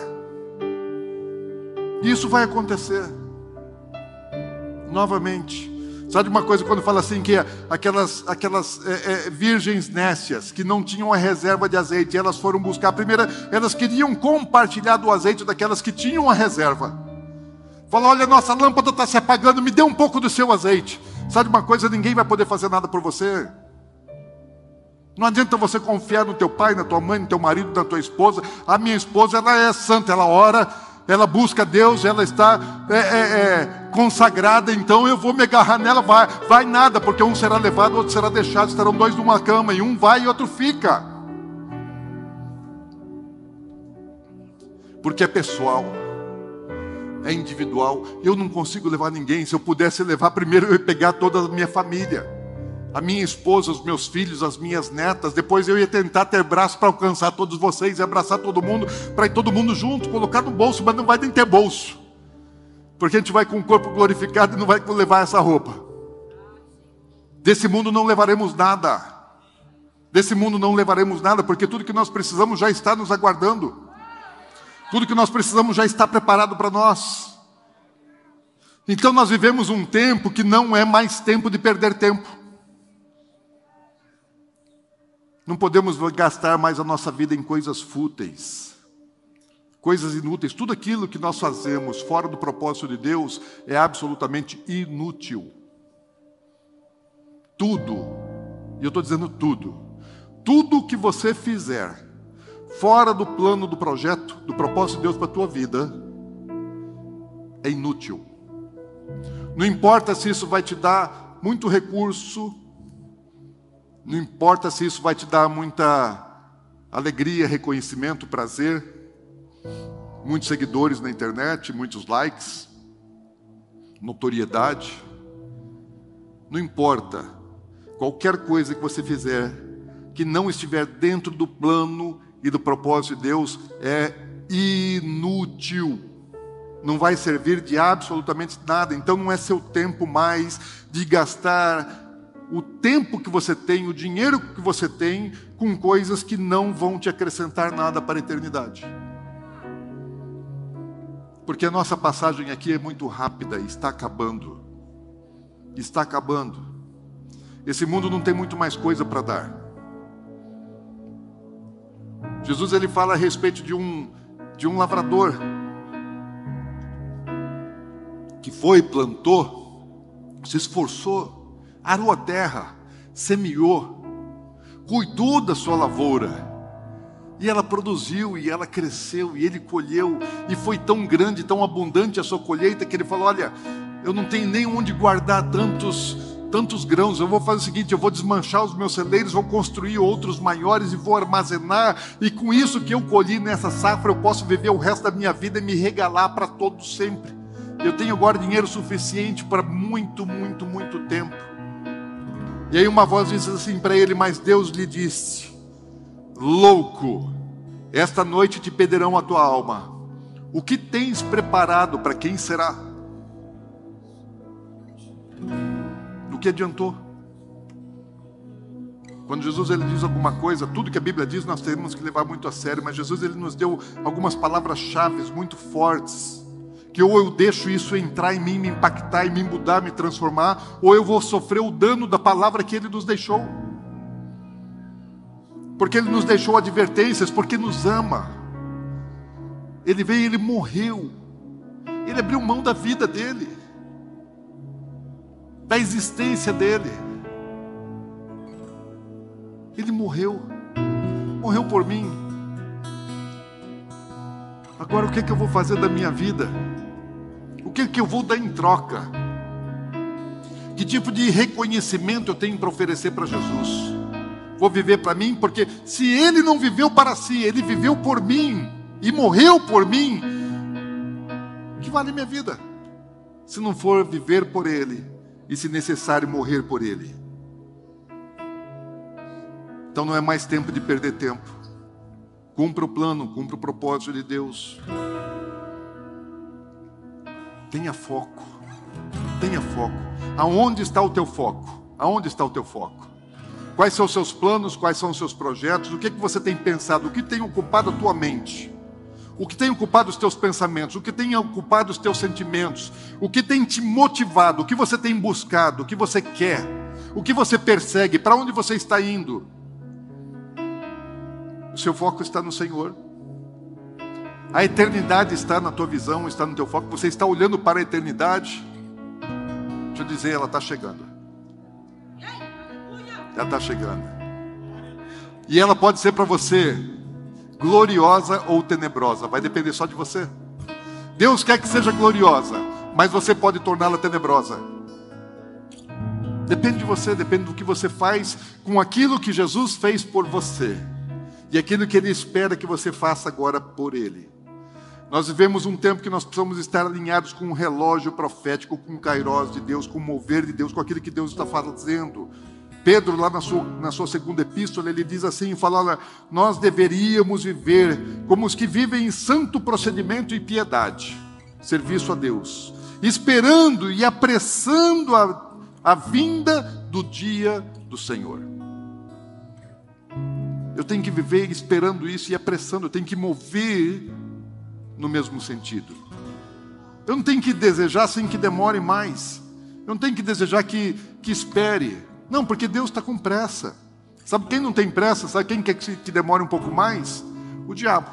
Speaker 1: Isso vai acontecer novamente. Sabe uma coisa quando fala assim que aquelas, aquelas é, é, virgens nécias que não tinham a reserva de azeite, elas foram buscar. A primeira, elas queriam compartilhar do azeite daquelas que tinham a reserva. Falou: olha, nossa lâmpada está se apagando, me dê um pouco do seu azeite. Sabe uma coisa, ninguém vai poder fazer nada por você. Não adianta você confiar no teu pai, na tua mãe, no teu marido, na tua esposa. A minha esposa, ela é santa, ela ora ela busca Deus, ela está é, é, é, consagrada, então eu vou me agarrar nela, vai, vai nada, porque um será levado, outro será deixado, estarão dois numa cama, e um vai e outro fica. Porque é pessoal, é individual. Eu não consigo levar ninguém. Se eu pudesse levar, primeiro eu ia pegar toda a minha família a minha esposa, os meus filhos, as minhas netas. Depois eu ia tentar ter braço para alcançar todos vocês e abraçar todo mundo, para ir todo mundo junto, colocar no bolso, mas não vai nem ter bolso. Porque a gente vai com o corpo glorificado e não vai levar essa roupa. Desse mundo não levaremos nada. Desse mundo não levaremos nada, porque tudo que nós precisamos já está nos aguardando. Tudo que nós precisamos já está preparado para nós. Então nós vivemos um tempo que não é mais tempo de perder tempo. Não podemos gastar mais a nossa vida em coisas fúteis, coisas inúteis. Tudo aquilo que nós fazemos fora do propósito de Deus é absolutamente inútil. Tudo, e eu estou dizendo tudo, tudo que você fizer fora do plano do projeto, do propósito de Deus para a tua vida, é inútil. Não importa se isso vai te dar muito recurso, não importa se isso vai te dar muita alegria, reconhecimento, prazer, muitos seguidores na internet, muitos likes, notoriedade. Não importa, qualquer coisa que você fizer que não estiver dentro do plano e do propósito de Deus é inútil. Não vai servir de absolutamente nada. Então não é seu tempo mais de gastar o tempo que você tem, o dinheiro que você tem, com coisas que não vão te acrescentar nada para a eternidade. Porque a nossa passagem aqui é muito rápida e está acabando. Está acabando. Esse mundo não tem muito mais coisa para dar. Jesus ele fala a respeito de um de um lavrador que foi, plantou, se esforçou arou a terra, semeou, cuidou da sua lavoura. E ela produziu, e ela cresceu, e ele colheu, e foi tão grande, tão abundante a sua colheita, que ele falou: Olha, eu não tenho nem onde guardar tantos, tantos grãos, eu vou fazer o seguinte: eu vou desmanchar os meus celeiros, vou construir outros maiores e vou armazenar, e com isso que eu colhi nessa safra, eu posso viver o resto da minha vida e me regalar para todos sempre. Eu tenho agora dinheiro suficiente para muito, muito, muito tempo. E aí uma voz disse assim para ele: Mas Deus lhe disse: Louco, esta noite te pedirão a tua alma. O que tens preparado para quem será? Do que adiantou? Quando Jesus ele diz alguma coisa, tudo que a Bíblia diz nós temos que levar muito a sério, mas Jesus ele nos deu algumas palavras-chave muito fortes que ou eu deixo isso entrar em mim, me impactar e me mudar, me transformar, ou eu vou sofrer o dano da palavra que ele nos deixou. Porque ele nos deixou advertências, porque nos ama. Ele veio, ele morreu. Ele abriu mão da vida dele, da existência dele. Ele morreu, morreu por mim. Agora o que, é que eu vou fazer da minha vida? O que, que eu vou dar em troca? Que tipo de reconhecimento eu tenho para oferecer para Jesus? Vou viver para mim? Porque se ele não viveu para si, ele viveu por mim e morreu por mim, que vale minha vida? Se não for viver por ele e, se necessário, morrer por ele. Então não é mais tempo de perder tempo. Cumpra o plano, cumpra o propósito de Deus. Tenha foco. Tenha foco. Aonde está o teu foco? Aonde está o teu foco? Quais são os seus planos? Quais são os seus projetos? O que, é que você tem pensado? O que tem ocupado a tua mente? O que tem ocupado os teus pensamentos? O que tem ocupado os teus sentimentos? O que tem te motivado? O que você tem buscado? O que você quer? O que você persegue? Para onde você está indo? O seu foco está no Senhor. A eternidade está na tua visão, está no teu foco. Você está olhando para a eternidade. Deixa eu dizer, ela está chegando. Ela está chegando. E ela pode ser para você gloriosa ou tenebrosa. Vai depender só de você. Deus quer que seja gloriosa, mas você pode torná-la tenebrosa. Depende de você, depende do que você faz com aquilo que Jesus fez por você e aquilo que Ele espera que você faça agora por Ele. Nós vivemos um tempo que nós precisamos estar alinhados com o relógio profético, com o kairós de Deus, com o mover de Deus, com aquilo que Deus está fazendo. Pedro, lá na sua, na sua segunda epístola, ele diz assim: fala, nós deveríamos viver como os que vivem em santo procedimento e piedade, serviço a Deus, esperando e apressando a, a vinda do dia do Senhor. Eu tenho que viver esperando isso e apressando, eu tenho que mover no mesmo sentido. Eu não tenho que desejar sem que demore mais. Eu não tenho que desejar que, que espere. Não, porque Deus está com pressa. Sabe quem não tem pressa? Sabe quem quer que, demore um pouco mais? O diabo.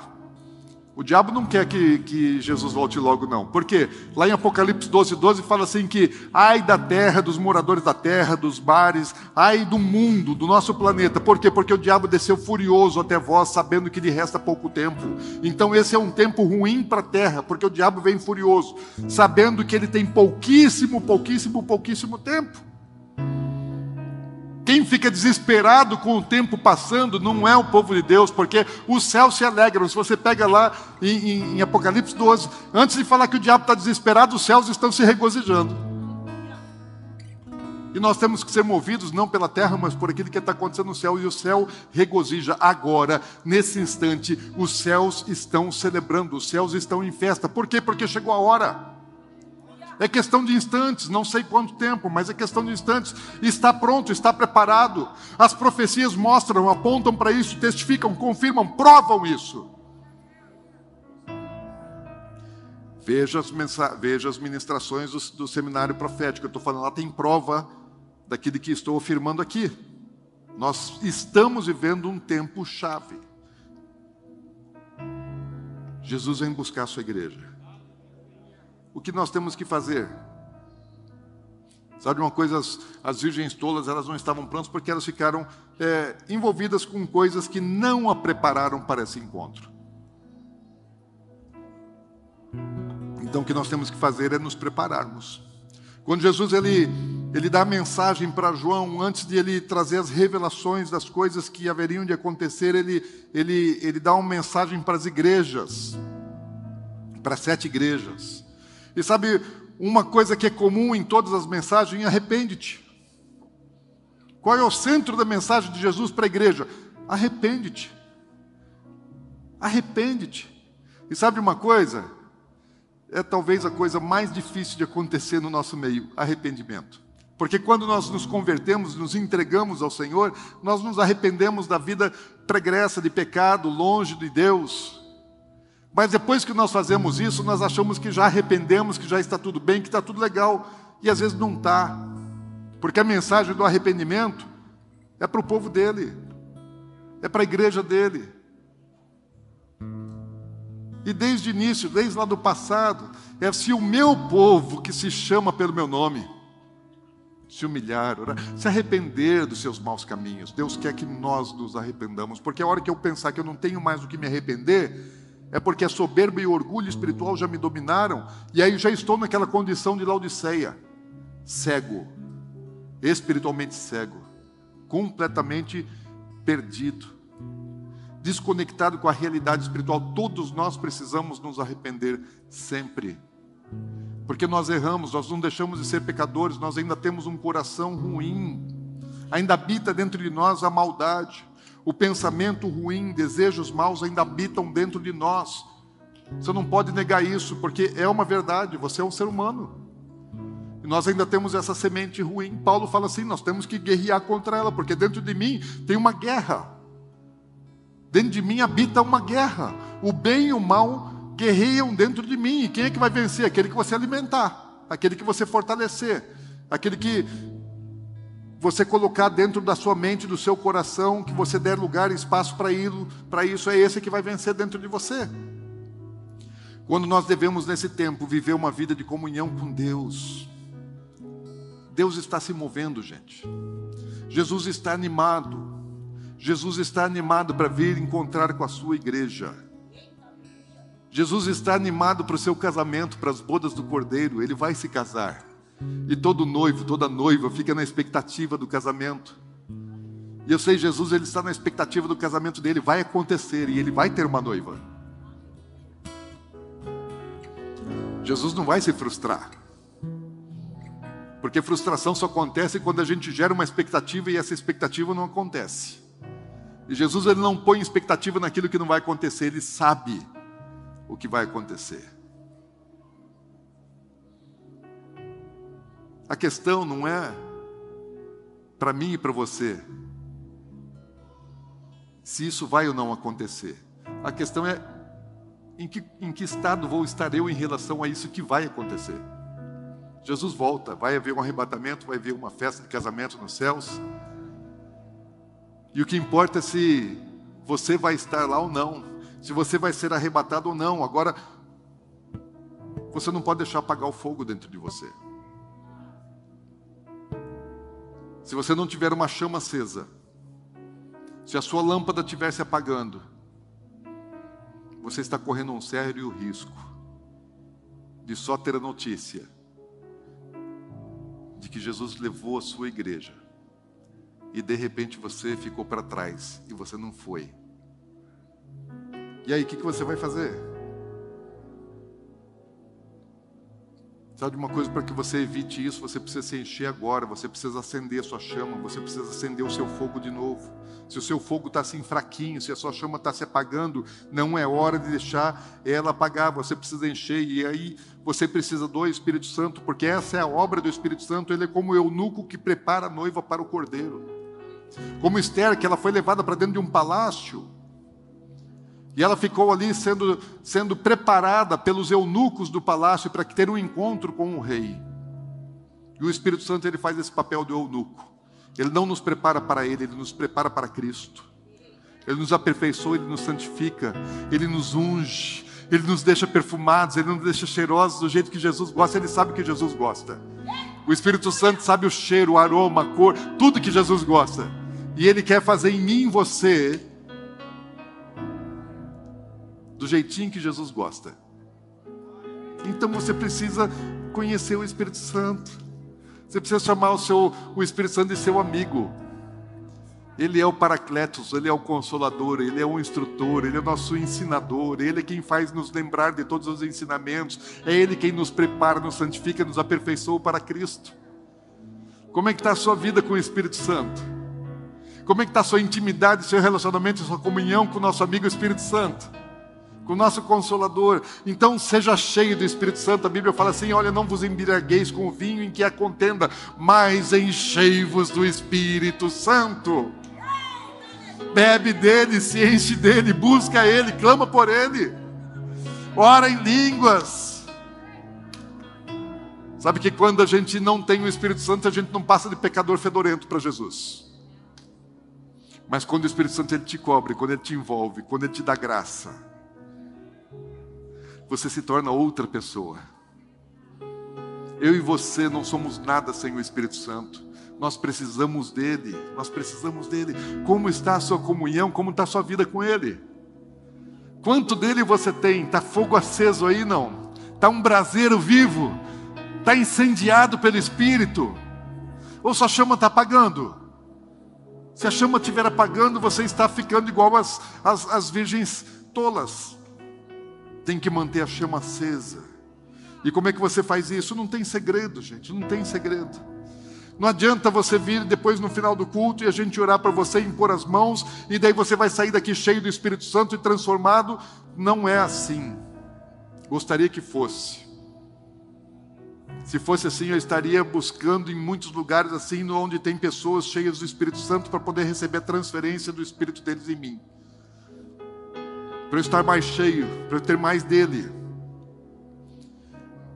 Speaker 1: O diabo não quer que, que Jesus volte logo, não. Por quê? Lá em Apocalipse 12, 12 fala assim que ai da terra, dos moradores da terra, dos bares, ai do mundo, do nosso planeta. Por quê? Porque o diabo desceu furioso até vós, sabendo que lhe resta pouco tempo. Então esse é um tempo ruim para a terra, porque o diabo vem furioso, sabendo que ele tem pouquíssimo, pouquíssimo, pouquíssimo tempo. Quem fica desesperado com o tempo passando não é o povo de Deus, porque os céus se alegram. Se você pega lá em, em, em Apocalipse 12, antes de falar que o diabo está desesperado, os céus estão se regozijando. E nós temos que ser movidos não pela terra, mas por aquilo que está acontecendo no céu. E o céu regozija agora, nesse instante. Os céus estão celebrando, os céus estão em festa. Por quê? Porque chegou a hora. É questão de instantes, não sei quanto tempo, mas é questão de instantes. Está pronto, está preparado. As profecias mostram, apontam para isso, testificam, confirmam, provam isso. Veja as, veja as ministrações do, do seminário profético. Eu estou falando lá, tem prova daquilo que estou afirmando aqui. Nós estamos vivendo um tempo chave. Jesus vem buscar a sua igreja o que nós temos que fazer? Sabe uma coisa, as, as virgens tolas, elas não estavam prontas porque elas ficaram é, envolvidas com coisas que não a prepararam para esse encontro. Então o que nós temos que fazer é nos prepararmos. Quando Jesus ele, ele dá a mensagem para João, antes de ele trazer as revelações das coisas que haveriam de acontecer, ele, ele, ele dá uma mensagem para as igrejas, para sete igrejas. E sabe uma coisa que é comum em todas as mensagens? Arrepende-te. Qual é o centro da mensagem de Jesus para a igreja? Arrepende-te. Arrepende-te. E sabe uma coisa? É talvez a coisa mais difícil de acontecer no nosso meio: arrependimento. Porque quando nós nos convertemos, nos entregamos ao Senhor, nós nos arrependemos da vida pregressa de pecado, longe de Deus, mas depois que nós fazemos isso, nós achamos que já arrependemos, que já está tudo bem, que está tudo legal. E às vezes não está. Porque a mensagem do arrependimento é para o povo dele, é para a igreja dele. E desde o início, desde lá do passado, é se o meu povo que se chama pelo meu nome, se humilhar, orar, se arrepender dos seus maus caminhos. Deus quer que nós nos arrependamos, porque a hora que eu pensar que eu não tenho mais do que me arrepender, é porque a soberba e o orgulho espiritual já me dominaram, e aí já estou naquela condição de Laodiceia, cego, espiritualmente cego, completamente perdido, desconectado com a realidade espiritual. Todos nós precisamos nos arrepender sempre, porque nós erramos, nós não deixamos de ser pecadores, nós ainda temos um coração ruim, ainda habita dentro de nós a maldade. O pensamento ruim, desejos maus ainda habitam dentro de nós. Você não pode negar isso, porque é uma verdade, você é um ser humano. E nós ainda temos essa semente ruim. Paulo fala assim: nós temos que guerrear contra ela, porque dentro de mim tem uma guerra. Dentro de mim habita uma guerra. O bem e o mal guerreiam dentro de mim. E quem é que vai vencer? Aquele que você alimentar, aquele que você fortalecer, aquele que você colocar dentro da sua mente, do seu coração, que você der lugar e espaço para isso, para isso é esse que vai vencer dentro de você. Quando nós devemos nesse tempo viver uma vida de comunhão com Deus. Deus está se movendo, gente. Jesus está animado. Jesus está animado para vir encontrar com a sua igreja. Jesus está animado para o seu casamento, para as bodas do Cordeiro. Ele vai se casar. E todo noivo, toda noiva fica na expectativa do casamento. E eu sei, Jesus, ele está na expectativa do casamento dele, vai acontecer e ele vai ter uma noiva. Jesus não vai se frustrar. Porque frustração só acontece quando a gente gera uma expectativa e essa expectativa não acontece. E Jesus ele não põe expectativa naquilo que não vai acontecer, ele sabe o que vai acontecer. A questão não é para mim e para você se isso vai ou não acontecer. A questão é em que, em que estado vou estar eu em relação a isso que vai acontecer. Jesus volta, vai haver um arrebatamento, vai haver uma festa de casamento nos céus. E o que importa é se você vai estar lá ou não, se você vai ser arrebatado ou não. Agora, você não pode deixar apagar o fogo dentro de você. Se você não tiver uma chama acesa, se a sua lâmpada estiver se apagando, você está correndo um sério risco de só ter a notícia de que Jesus levou a sua igreja e de repente você ficou para trás e você não foi. E aí, o que, que você vai fazer? Sabe uma coisa para que você evite isso? Você precisa se encher agora, você precisa acender a sua chama, você precisa acender o seu fogo de novo. Se o seu fogo está assim fraquinho, se a sua chama está se apagando, não é hora de deixar ela apagar, você precisa encher. E aí você precisa do Espírito Santo, porque essa é a obra do Espírito Santo, ele é como o eunuco que prepara a noiva para o cordeiro. Como Esther, que ela foi levada para dentro de um palácio, e ela ficou ali sendo, sendo preparada pelos eunucos do palácio para ter um encontro com o rei. E o Espírito Santo ele faz esse papel do eunuco. Ele não nos prepara para Ele, Ele nos prepara para Cristo. Ele nos aperfeiçoa, Ele nos santifica, Ele nos unge, Ele nos deixa perfumados, Ele nos deixa cheirosos do jeito que Jesus gosta, Ele sabe que Jesus gosta. O Espírito Santo sabe o cheiro, o aroma, a cor, tudo que Jesus gosta. E Ele quer fazer em mim e você do jeitinho que Jesus gosta. Então você precisa conhecer o Espírito Santo. Você precisa chamar o, seu, o Espírito Santo de seu amigo. Ele é o Paracletos, ele é o Consolador, ele é o instrutor, ele é o nosso ensinador, ele é quem faz nos lembrar de todos os ensinamentos, é ele quem nos prepara, nos santifica, nos aperfeiçoa para Cristo. Como é que está a sua vida com o Espírito Santo? Como é que está a sua intimidade, seu relacionamento, sua comunhão com o nosso amigo Espírito Santo? Com o nosso Consolador. Então seja cheio do Espírito Santo. A Bíblia fala assim: olha, não vos embriagueis com o vinho em que há contenda, mas enchei-vos do Espírito Santo. Bebe dele, se enche dele, busca ele, clama por ele, ora em línguas. Sabe que quando a gente não tem o Espírito Santo, a gente não passa de pecador fedorento para Jesus. Mas quando o Espírito Santo ele te cobre, quando ele te envolve, quando ele te dá graça, você se torna outra pessoa. Eu e você não somos nada sem o Espírito Santo. Nós precisamos dele, nós precisamos dele. Como está a sua comunhão? Como está a sua vida com ele? Quanto dele você tem? Está fogo aceso aí? Não. Está um braseiro vivo? Está incendiado pelo Espírito? Ou sua chama está apagando? Se a chama estiver apagando, você está ficando igual as, as, as virgens tolas tem que manter a chama acesa. E como é que você faz isso? Não tem segredo, gente, não tem segredo. Não adianta você vir depois no final do culto e a gente orar para você, impor as mãos, e daí você vai sair daqui cheio do Espírito Santo e transformado. Não é assim. Gostaria que fosse. Se fosse assim, eu estaria buscando em muitos lugares assim, onde tem pessoas cheias do Espírito Santo para poder receber a transferência do Espírito deles em mim para eu estar mais cheio, para eu ter mais dele.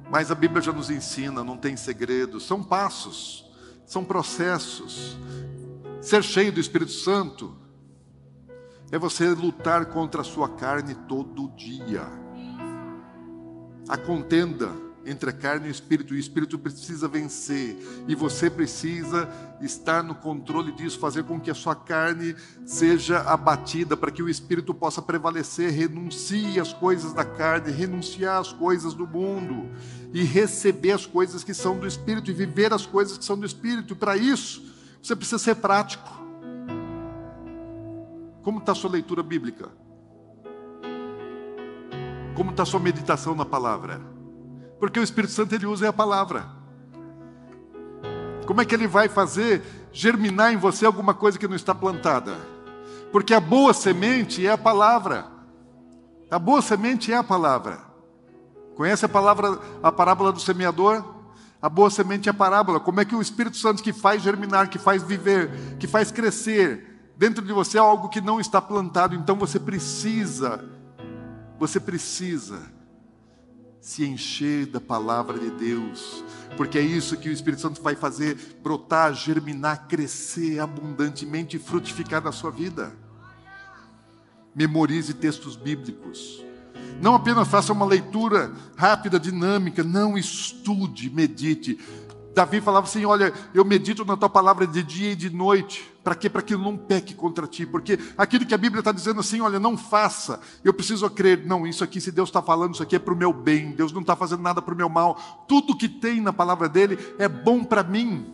Speaker 1: Mas a Bíblia já nos ensina, não tem segredo, são passos, são processos. Ser cheio do Espírito Santo é você lutar contra a sua carne todo dia. A contenda entre a carne e o espírito, e o espírito precisa vencer, e você precisa estar no controle disso, fazer com que a sua carne seja abatida, para que o espírito possa prevalecer. Renuncie às coisas da carne, renunciar às coisas do mundo, e receber as coisas que são do espírito, e viver as coisas que são do espírito. Para isso, você precisa ser prático. Como está a sua leitura bíblica? Como está a sua meditação na palavra? Porque o Espírito Santo ele usa a palavra. Como é que ele vai fazer germinar em você alguma coisa que não está plantada? Porque a boa semente é a palavra. A boa semente é a palavra. Conhece a palavra, a parábola do semeador? A boa semente é a parábola. Como é que o Espírito Santo que faz germinar, que faz viver, que faz crescer dentro de você é algo que não está plantado. Então você precisa, você precisa se encher da palavra de Deus, porque é isso que o Espírito Santo vai fazer brotar, germinar, crescer abundantemente e frutificar na sua vida. Memorize textos bíblicos. Não apenas faça uma leitura rápida, dinâmica, não estude, medite. Davi falava assim: Olha, eu medito na tua palavra de dia e de noite. Para quê? Para que eu não peque contra ti. Porque aquilo que a Bíblia está dizendo assim: Olha, não faça. Eu preciso crer. Não, isso aqui, se Deus está falando, isso aqui é para o meu bem. Deus não está fazendo nada para o meu mal. Tudo que tem na palavra dele é bom para mim.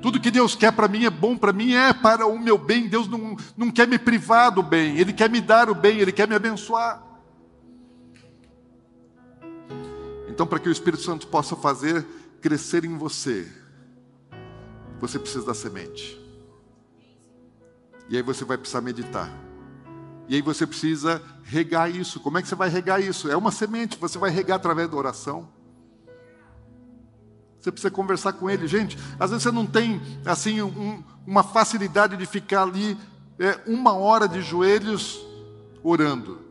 Speaker 1: Tudo que Deus quer para mim é bom para mim, é para o meu bem. Deus não, não quer me privar do bem, Ele quer me dar o bem, Ele quer me abençoar. Então, para que o Espírito Santo possa fazer crescer em você, você precisa da semente. E aí você vai precisar meditar. E aí você precisa regar isso. Como é que você vai regar isso? É uma semente, você vai regar através da oração. Você precisa conversar com ele. Gente, às vezes você não tem assim um, uma facilidade de ficar ali é, uma hora de joelhos orando.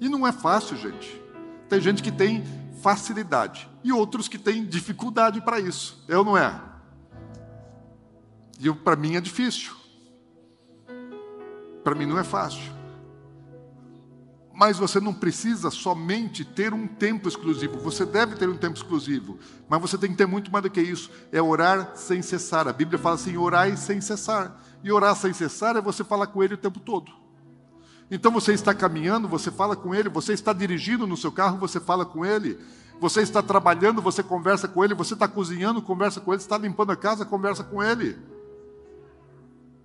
Speaker 1: E não é fácil, gente. Tem gente que tem facilidade e outros que têm dificuldade para isso. Eu não é. E para mim é difícil. Para mim não é fácil. Mas você não precisa somente ter um tempo exclusivo. Você deve ter um tempo exclusivo. Mas você tem que ter muito mais do que isso. É orar sem cessar. A Bíblia fala assim: orar sem cessar. E orar sem cessar é você falar com Ele o tempo todo. Então você está caminhando, você fala com ele, você está dirigindo no seu carro, você fala com ele, você está trabalhando, você conversa com ele, você está cozinhando, conversa com ele, está limpando a casa, conversa com ele.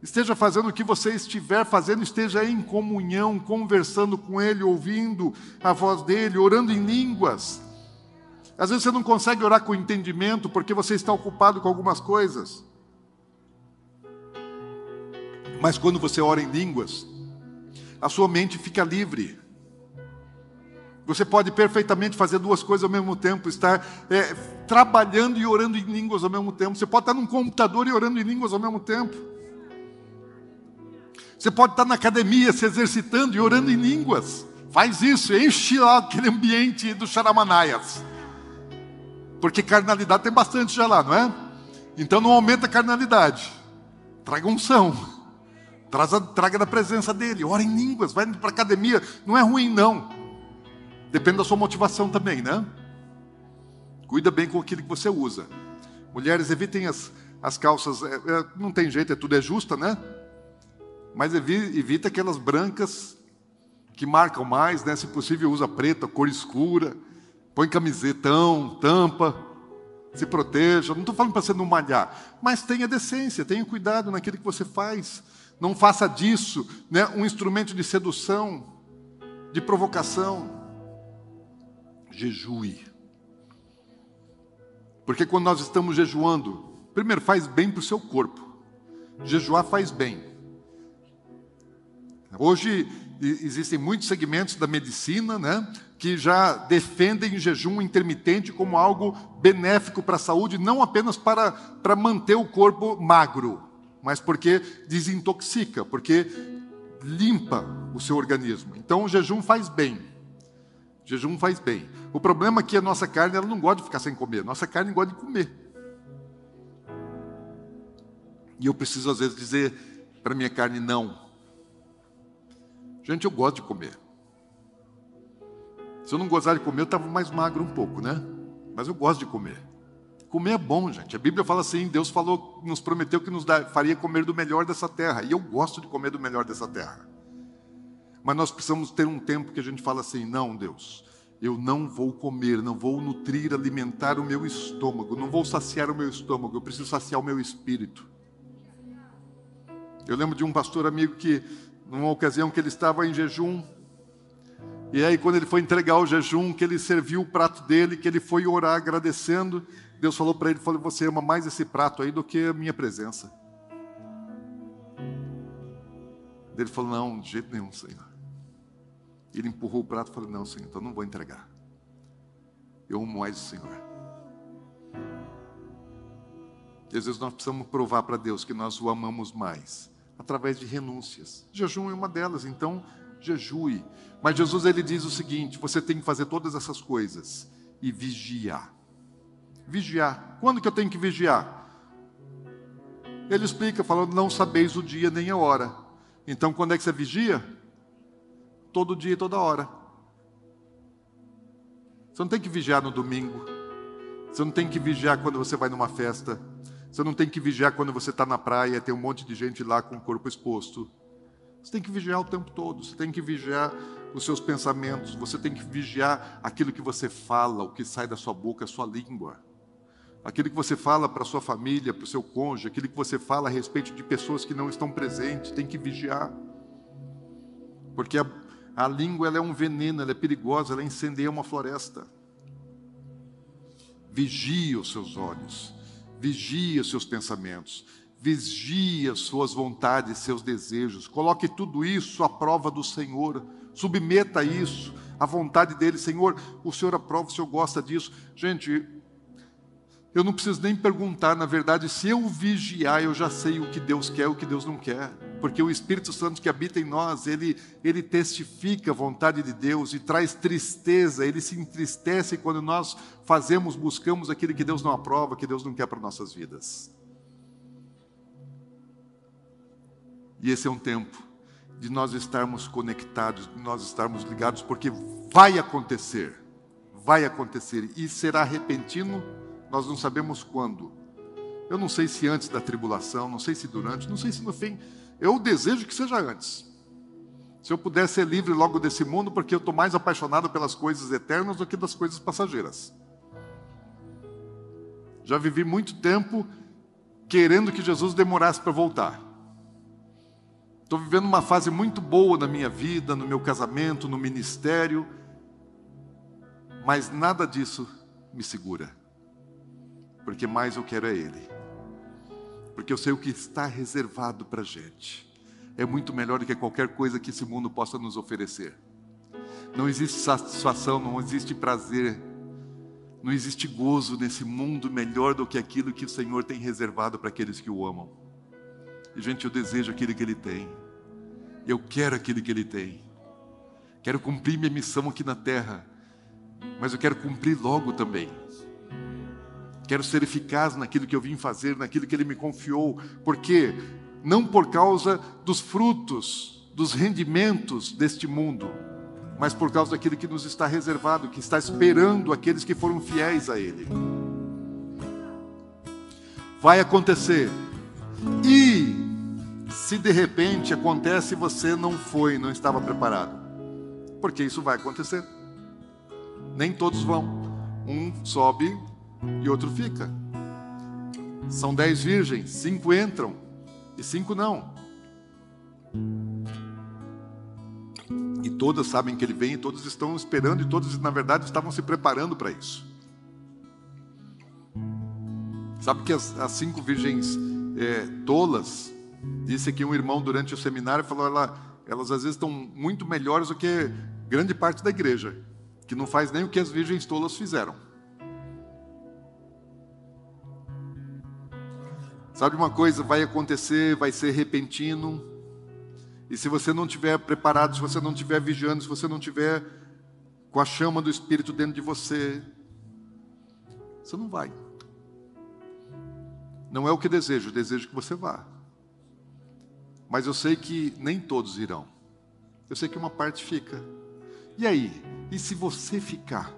Speaker 1: Esteja fazendo o que você estiver fazendo, esteja em comunhão, conversando com ele, ouvindo a voz dele, orando em línguas. Às vezes você não consegue orar com entendimento porque você está ocupado com algumas coisas. Mas quando você ora em línguas, a sua mente fica livre. Você pode perfeitamente fazer duas coisas ao mesmo tempo, estar é, trabalhando e orando em línguas ao mesmo tempo. Você pode estar num computador e orando em línguas ao mesmo tempo. Você pode estar na academia se exercitando e orando em línguas. Faz isso, enche lá aquele ambiente do Charamanaias. Porque carnalidade tem bastante já lá, não é? Então não aumenta a carnalidade. Traga unção. Traga, traga da presença dele. Ora em línguas, vai para a academia. Não é ruim, não. Depende da sua motivação também, né? Cuida bem com aquilo que você usa. Mulheres, evitem as, as calças. É, é, não tem jeito, é tudo é justa, né? Mas evita aquelas brancas que marcam mais, né? Se possível, usa preta, cor escura. Põe camisetão, tampa. Se proteja. Não estou falando para você não malhar, mas tenha decência, tenha cuidado naquilo que você faz. Não faça disso né, um instrumento de sedução, de provocação. Jejue. Porque quando nós estamos jejuando, primeiro faz bem para o seu corpo. Jejuar faz bem. Hoje existem muitos segmentos da medicina, né, que já defendem o jejum intermitente como algo benéfico para a saúde, não apenas para, para manter o corpo magro, mas porque desintoxica, porque limpa o seu organismo. Então o jejum faz bem. Jejum faz bem. O problema é que a nossa carne ela não gosta de ficar sem comer. Nossa carne gosta de comer. E eu preciso às vezes dizer para minha carne não. Gente, eu gosto de comer. Se eu não gostar de comer, eu estava mais magro um pouco, né? Mas eu gosto de comer. Comer é bom, gente. A Bíblia fala assim: Deus falou, nos prometeu que nos faria comer do melhor dessa terra. E eu gosto de comer do melhor dessa terra. Mas nós precisamos ter um tempo que a gente fala assim: não, Deus, eu não vou comer, não vou nutrir, alimentar o meu estômago, não vou saciar o meu estômago, eu preciso saciar o meu espírito. Eu lembro de um pastor amigo que, numa ocasião que ele estava em jejum, e aí quando ele foi entregar o jejum, que ele serviu o prato dele, que ele foi orar agradecendo, Deus falou para ele, falou, você ama mais esse prato aí do que a minha presença. Ele falou, não, de jeito nenhum, Senhor. Ele empurrou o prato e falou, não, Senhor, então não vou entregar. Eu amo mais o Senhor. E às vezes nós precisamos provar para Deus que nós o amamos mais, através de renúncias. Jejum é uma delas, então jejue. Mas Jesus ele diz o seguinte: você tem que fazer todas essas coisas e vigiar. Vigiar. Quando que eu tenho que vigiar? Ele explica, falando: não sabeis o dia nem a hora. Então, quando é que você vigia? Todo dia e toda hora. Você não tem que vigiar no domingo. Você não tem que vigiar quando você vai numa festa. Você não tem que vigiar quando você está na praia e tem um monte de gente lá com o corpo exposto. Você tem que vigiar o tempo todo. Você tem que vigiar os seus pensamentos. Você tem que vigiar aquilo que você fala, o que sai da sua boca, a sua língua. Aquilo que você fala para sua família, para o seu cônjuge, aquilo que você fala a respeito de pessoas que não estão presentes, tem que vigiar. Porque a, a língua ela é um veneno, ela é perigosa, ela incendeia uma floresta. Vigie os seus olhos, vigie os seus pensamentos, vigie as suas vontades, seus desejos. Coloque tudo isso à prova do Senhor. Submeta isso à vontade dele. Senhor, o Senhor aprova, o Senhor gosta disso. Gente, eu não preciso nem perguntar, na verdade, se eu vigiar, eu já sei o que Deus quer e o que Deus não quer. Porque o Espírito Santo que habita em nós, ele, ele testifica a vontade de Deus e traz tristeza, ele se entristece quando nós fazemos, buscamos aquilo que Deus não aprova, que Deus não quer para nossas vidas. E esse é um tempo de nós estarmos conectados, de nós estarmos ligados, porque vai acontecer, vai acontecer, e será repentino nós não sabemos quando. Eu não sei se antes da tribulação, não sei se durante, não sei se no fim. Eu desejo que seja antes. Se eu puder ser livre logo desse mundo, porque eu estou mais apaixonado pelas coisas eternas do que das coisas passageiras. Já vivi muito tempo querendo que Jesus demorasse para voltar. Estou vivendo uma fase muito boa na minha vida, no meu casamento, no ministério, mas nada disso me segura porque mais eu quero é Ele. Porque eu sei o que está reservado para a gente. É muito melhor do que qualquer coisa que esse mundo possa nos oferecer. Não existe satisfação, não existe prazer, não existe gozo nesse mundo melhor do que aquilo que o Senhor tem reservado para aqueles que o amam. E, gente, eu desejo aquilo que Ele tem. Eu quero aquilo que Ele tem. Quero cumprir minha missão aqui na terra, mas eu quero cumprir logo também. Quero ser eficaz naquilo que eu vim fazer, naquilo que Ele me confiou. Porque não por causa dos frutos, dos rendimentos deste mundo, mas por causa daquilo que nos está reservado, que está esperando aqueles que foram fiéis a Ele. Vai acontecer. E se de repente acontece e você não foi, não estava preparado, porque isso vai acontecer. Nem todos vão. Um sobe e outro fica. São dez virgens, cinco entram e cinco não. E todas sabem que ele vem, e todas estão esperando, e todas, na verdade, estavam se preparando para isso. Sabe que as, as cinco virgens é, tolas, disse aqui um irmão durante o seminário, falou: ela, elas às vezes estão muito melhores do que grande parte da igreja, que não faz nem o que as virgens tolas fizeram. Sabe uma coisa, vai acontecer, vai ser repentino. E se você não estiver preparado, se você não estiver vigiando, se você não estiver com a chama do Espírito dentro de você, você não vai. Não é o que desejo, desejo que você vá. Mas eu sei que nem todos irão. Eu sei que uma parte fica. E aí? E se você ficar?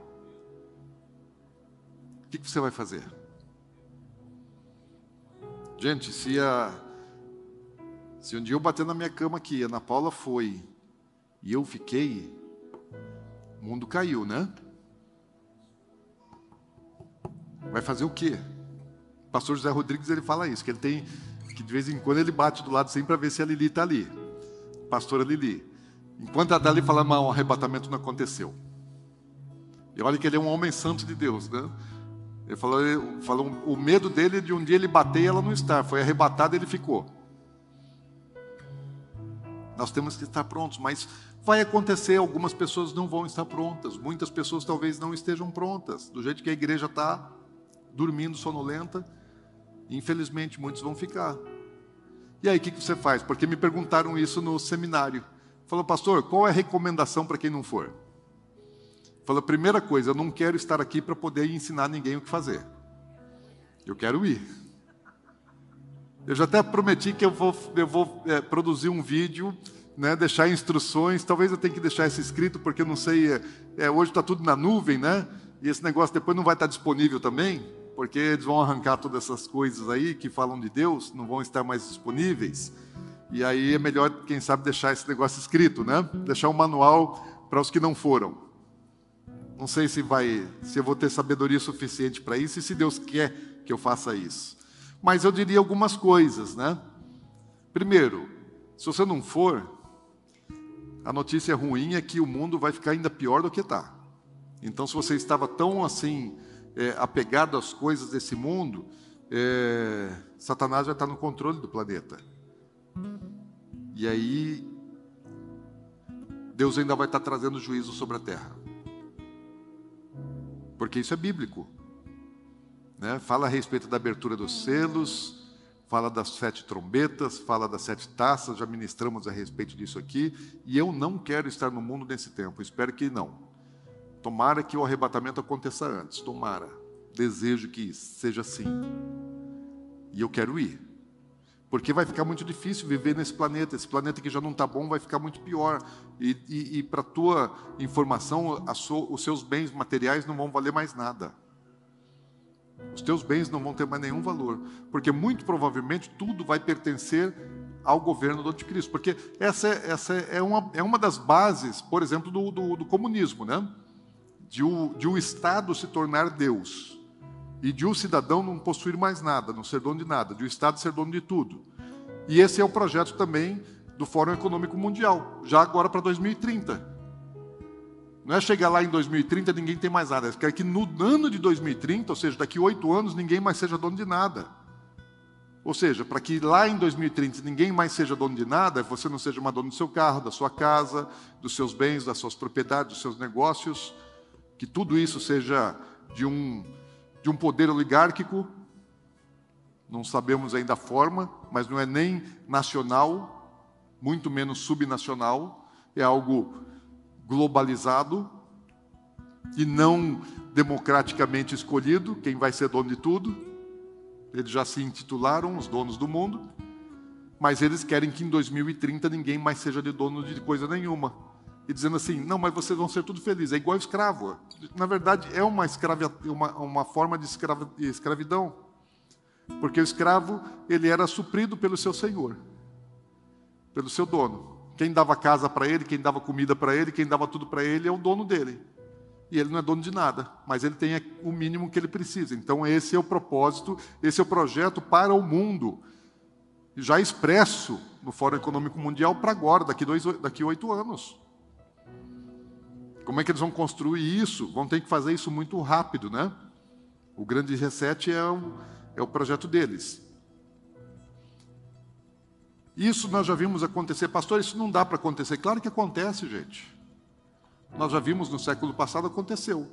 Speaker 1: O que você vai fazer? Gente, se, a, se um dia eu bater na minha cama aqui, a Ana Paula foi e eu fiquei, o mundo caiu, né? Vai fazer o quê? O pastor José Rodrigues ele fala isso, que ele tem que de vez em quando ele bate do lado sempre para ver se a Lili está ali. Pastora Lili. Enquanto a Dali fala, mas o arrebatamento não aconteceu. E olha que ele é um homem santo de Deus, né? Ele falou, ele falou o medo dele de um dia ele bater e ela não estar. Foi arrebatado e ele ficou. Nós temos que estar prontos, mas vai acontecer, algumas pessoas não vão estar prontas, muitas pessoas talvez não estejam prontas, do jeito que a igreja está dormindo sonolenta, Infelizmente, muitos vão ficar. E aí, o que você faz? Porque me perguntaram isso no seminário. Falou, pastor, qual é a recomendação para quem não for? Falou, primeira coisa, eu não quero estar aqui para poder ensinar ninguém o que fazer. Eu quero ir. Eu já até prometi que eu vou, eu vou é, produzir um vídeo, né, deixar instruções. Talvez eu tenha que deixar isso escrito, porque eu não sei. É, é, hoje está tudo na nuvem, né? E esse negócio depois não vai estar disponível também porque eles vão arrancar todas essas coisas aí que falam de Deus, não vão estar mais disponíveis. E aí é melhor, quem sabe, deixar esse negócio escrito, né? Deixar um manual para os que não foram. Não sei se vai, se eu vou ter sabedoria suficiente para isso e se Deus quer que eu faça isso. Mas eu diria algumas coisas, né? Primeiro, se você não for, a notícia ruim é que o mundo vai ficar ainda pior do que está. Então, se você estava tão assim é, apegado às coisas desse mundo, é, Satanás vai estar no controle do planeta. E aí, Deus ainda vai estar trazendo juízo sobre a terra. Porque isso é bíblico. Né? Fala a respeito da abertura dos selos, fala das sete trombetas, fala das sete taças, já ministramos a respeito disso aqui. E eu não quero estar no mundo nesse tempo, espero que não. Tomara que o arrebatamento aconteça antes, tomara. Desejo que seja assim. E eu quero ir. Porque vai ficar muito difícil viver nesse planeta. Esse planeta que já não está bom vai ficar muito pior. E, e, e para tua informação, so, os seus bens materiais não vão valer mais nada. Os teus bens não vão ter mais nenhum valor. Porque muito provavelmente tudo vai pertencer ao governo do anticristo. Porque essa, é, essa é, uma, é uma das bases, por exemplo, do, do, do comunismo. Né? de o, de o Estado se tornar Deus e de o cidadão não possuir mais nada, não ser dono de nada, de o Estado ser dono de tudo. E esse é o projeto também do Fórum Econômico Mundial, já agora para 2030. Não é chegar lá em 2030 ninguém tem mais nada, é quer que no ano de 2030, ou seja, daqui oito anos, ninguém mais seja dono de nada. Ou seja, para que lá em 2030 ninguém mais seja dono de nada, você não seja uma dona do seu carro, da sua casa, dos seus bens, das suas propriedades, dos seus negócios, que tudo isso seja de um, de um poder oligárquico, não sabemos ainda a forma, mas não é nem nacional, muito menos subnacional, é algo globalizado e não democraticamente escolhido, quem vai ser dono de tudo. Eles já se intitularam os donos do mundo, mas eles querem que em 2030 ninguém mais seja de dono de coisa nenhuma e dizendo assim: não, mas vocês vão ser tudo felizes. É igual escravo. Na verdade, é uma, escravi, uma, uma forma de, escravi, de escravidão. Porque o escravo, ele era suprido pelo seu senhor, pelo seu dono. Quem dava casa para ele, quem dava comida para ele, quem dava tudo para ele é o dono dele. E ele não é dono de nada, mas ele tem o mínimo que ele precisa. Então, esse é o propósito, esse é o projeto para o mundo, já expresso no Fórum Econômico Mundial para agora, daqui, dois, daqui oito anos. Como é que eles vão construir isso? Vão ter que fazer isso muito rápido, né? O grande reset é o, é o projeto deles. Isso nós já vimos acontecer, pastor. Isso não dá para acontecer. Claro que acontece, gente. Nós já vimos no século passado, aconteceu.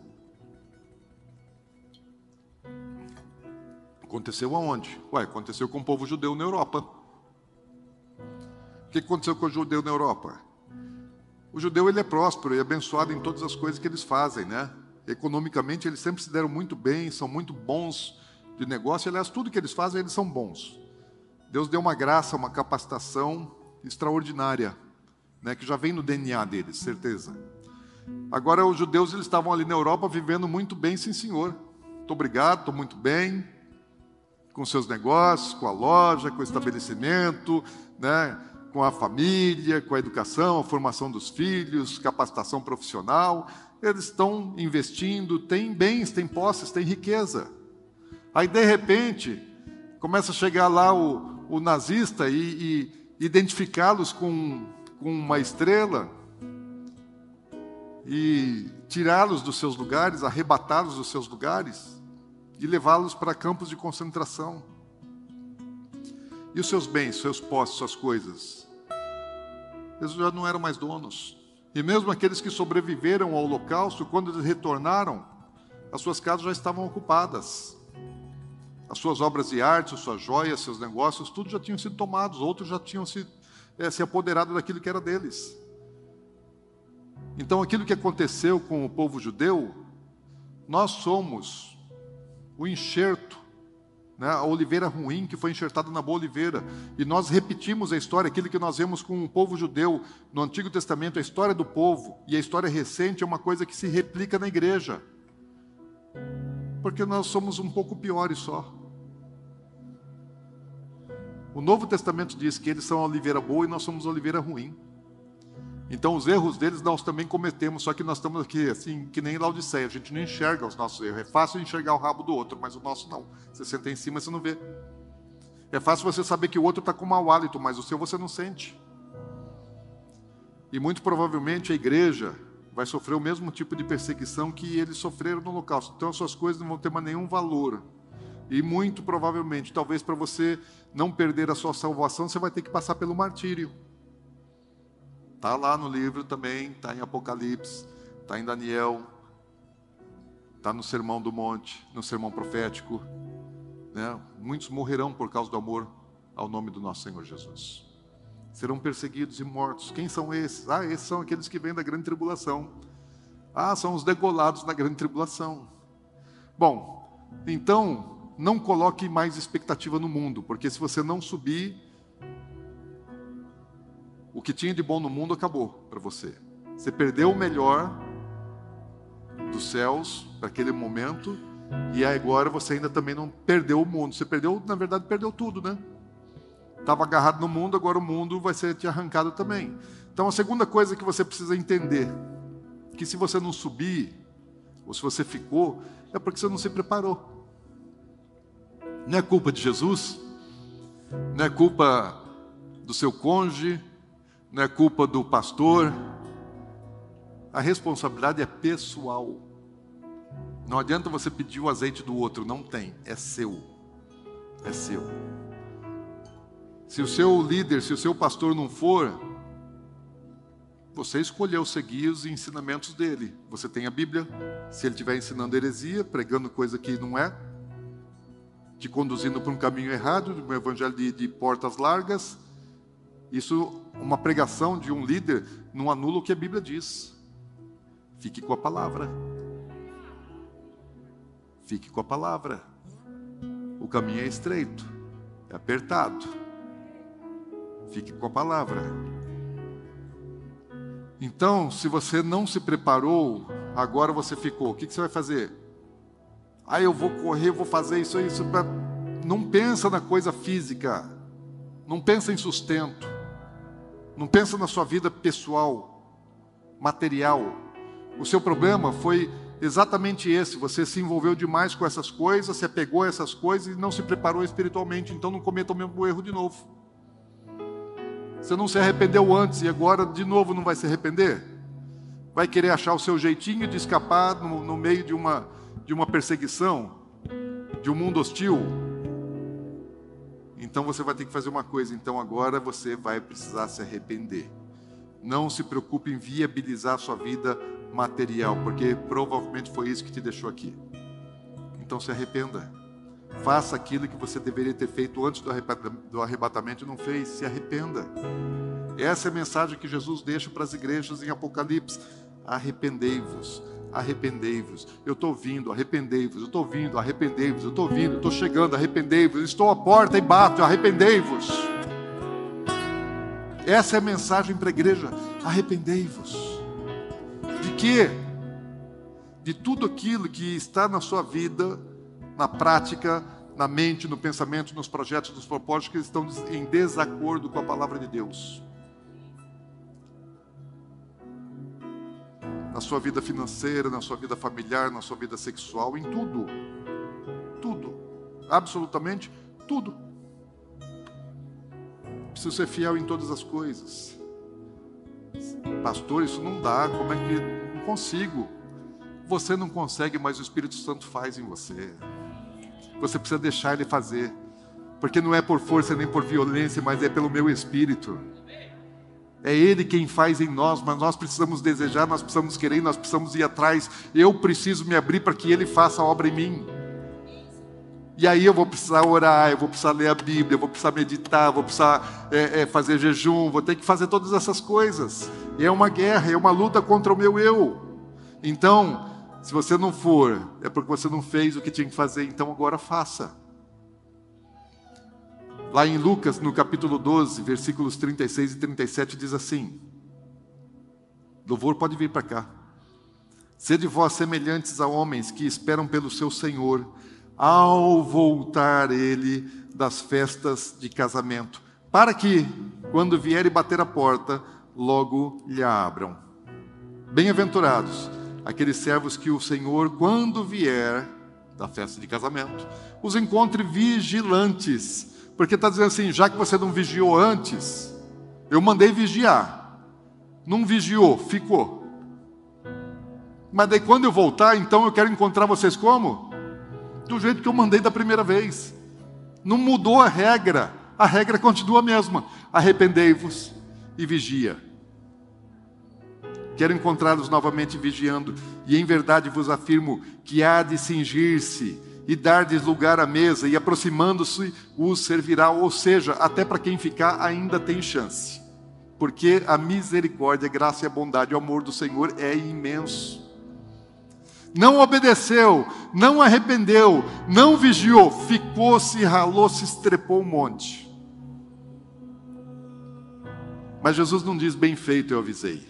Speaker 1: Aconteceu aonde? Ué, aconteceu com o povo judeu na Europa. O que aconteceu com o judeu na Europa? O judeu ele é próspero e abençoado em todas as coisas que eles fazem, né? Economicamente eles sempre se deram muito bem, são muito bons de negócio, aliás, tudo que eles fazem eles são bons. Deus deu uma graça, uma capacitação extraordinária, né, que já vem no DNA deles, certeza. Agora os judeus eles estavam ali na Europa vivendo muito bem, sim, senhor. Muito obrigado, estou muito bem com seus negócios, com a loja, com o estabelecimento, né? Com a família, com a educação, a formação dos filhos, capacitação profissional. Eles estão investindo, têm bens, têm posses, têm riqueza. Aí, de repente, começa a chegar lá o, o nazista e, e identificá-los com, com uma estrela e tirá-los dos seus lugares, arrebatá-los dos seus lugares e levá-los para campos de concentração. E os seus bens, seus posses, suas coisas? Eles já não eram mais donos. E mesmo aqueles que sobreviveram ao holocausto, quando eles retornaram, as suas casas já estavam ocupadas. As suas obras de arte, as suas joias, seus negócios, tudo já tinham sido tomados, outros já tinham se, é, se apoderado daquilo que era deles. Então, aquilo que aconteceu com o povo judeu, nós somos o enxerto, né, a oliveira ruim que foi enxertada na boa oliveira. E nós repetimos a história, aquilo que nós vemos com o povo judeu no Antigo Testamento, a história do povo e a história recente é uma coisa que se replica na igreja. Porque nós somos um pouco piores só. O Novo Testamento diz que eles são a oliveira boa e nós somos a oliveira ruim. Então, os erros deles nós também cometemos, só que nós estamos aqui, assim, que nem Laodiceia, a gente não enxerga os nossos erros. É fácil enxergar o rabo do outro, mas o nosso não. Você senta em cima, você não vê. É fácil você saber que o outro está com mau hálito, mas o seu você não sente. E muito provavelmente a igreja vai sofrer o mesmo tipo de perseguição que eles sofreram no holocausto. Então, as suas coisas não vão ter mais nenhum valor. E muito provavelmente, talvez para você não perder a sua salvação, você vai ter que passar pelo martírio. Está lá no livro também, está em Apocalipse, está em Daniel, está no Sermão do Monte, no Sermão Profético. Né? Muitos morrerão por causa do amor ao nome do nosso Senhor Jesus. Serão perseguidos e mortos. Quem são esses? Ah, esses são aqueles que vêm da grande tribulação. Ah, são os degolados na grande tribulação. Bom, então, não coloque mais expectativa no mundo, porque se você não subir, o que tinha de bom no mundo acabou para você. Você perdeu o melhor dos céus para aquele momento e agora você ainda também não perdeu o mundo. Você perdeu, na verdade, perdeu tudo, né? Estava agarrado no mundo, agora o mundo vai ser te arrancado também. Então a segunda coisa que você precisa entender, que se você não subir, ou se você ficou, é porque você não se preparou. Não é culpa de Jesus, não é culpa do seu cônjuge, não é culpa do pastor. A responsabilidade é pessoal. Não adianta você pedir o azeite do outro, não tem, é seu. É seu. Se o seu líder, se o seu pastor não for, você escolheu seguir os ensinamentos dele. Você tem a Bíblia. Se ele estiver ensinando heresia, pregando coisa que não é, te conduzindo para um caminho errado, um evangelho de, de portas largas, isso, uma pregação de um líder, não anula o que a Bíblia diz. Fique com a palavra. Fique com a palavra. O caminho é estreito, é apertado. Fique com a palavra. Então, se você não se preparou, agora você ficou. O que você vai fazer? Ah, eu vou correr, vou fazer isso, isso. Não pensa na coisa física. Não pensa em sustento. Não pensa na sua vida pessoal, material. O seu problema foi exatamente esse. Você se envolveu demais com essas coisas, se apegou a essas coisas e não se preparou espiritualmente. Então não cometa o mesmo erro de novo. Você não se arrependeu antes e agora de novo não vai se arrepender? Vai querer achar o seu jeitinho de escapar no, no meio de uma, de uma perseguição, de um mundo hostil? Então você vai ter que fazer uma coisa. Então agora você vai precisar se arrepender. Não se preocupe em viabilizar a sua vida material, porque provavelmente foi isso que te deixou aqui. Então se arrependa. Faça aquilo que você deveria ter feito antes do arrebatamento e não fez. Se arrependa. Essa é a mensagem que Jesus deixa para as igrejas em Apocalipse. Arrependei-vos arrependei-vos. Eu estou vindo, arrependei-vos. Eu estou vindo, arrependei-vos. Eu estou vindo, estou chegando, arrependei-vos. Estou à porta e bato, arrependei-vos. Essa é a mensagem para a igreja. Arrependei-vos. De quê? De tudo aquilo que está na sua vida, na prática, na mente, no pensamento, nos projetos, nos propósitos que estão em desacordo com a palavra de Deus. Na sua vida financeira, na sua vida familiar, na sua vida sexual, em tudo. Tudo. Absolutamente tudo. Preciso ser fiel em todas as coisas. Pastor, isso não dá, como é que não consigo? Você não consegue, mas o Espírito Santo faz em você. Você precisa deixar ele fazer. Porque não é por força nem por violência, mas é pelo meu espírito. É Ele quem faz em nós, mas nós precisamos desejar, nós precisamos querer, nós precisamos ir atrás. Eu preciso me abrir para que Ele faça a obra em mim. E aí eu vou precisar orar, eu vou precisar ler a Bíblia, eu vou precisar meditar, vou precisar é, é, fazer jejum, vou ter que fazer todas essas coisas. É uma guerra, é uma luta contra o meu eu. Então, se você não for, é porque você não fez o que tinha que fazer, então agora faça. Lá em Lucas, no capítulo 12, versículos 36 e 37, diz assim: Louvor pode vir para cá. Sede vós semelhantes a homens que esperam pelo seu Senhor ao voltar ele das festas de casamento, para que, quando vier e bater a porta, logo lhe abram. Bem-aventurados aqueles servos que o Senhor, quando vier da festa de casamento, os encontre vigilantes, porque está dizendo assim: já que você não vigiou antes, eu mandei vigiar, não vigiou, ficou. Mas daí quando eu voltar, então eu quero encontrar vocês como? do jeito que eu mandei da primeira vez. Não mudou a regra, a regra continua a mesma. Arrependei-vos e vigia. Quero encontrá-los novamente vigiando, e em verdade vos afirmo que há de cingir-se e dar-lhes lugar à mesa, e aproximando-se os servirá, ou seja, até para quem ficar ainda tem chance. Porque a misericórdia, a graça e a bondade, o amor do Senhor é imenso não obedeceu, não arrependeu, não vigiou, ficou, se ralou, se estrepou um monte. Mas Jesus não diz bem feito, eu avisei.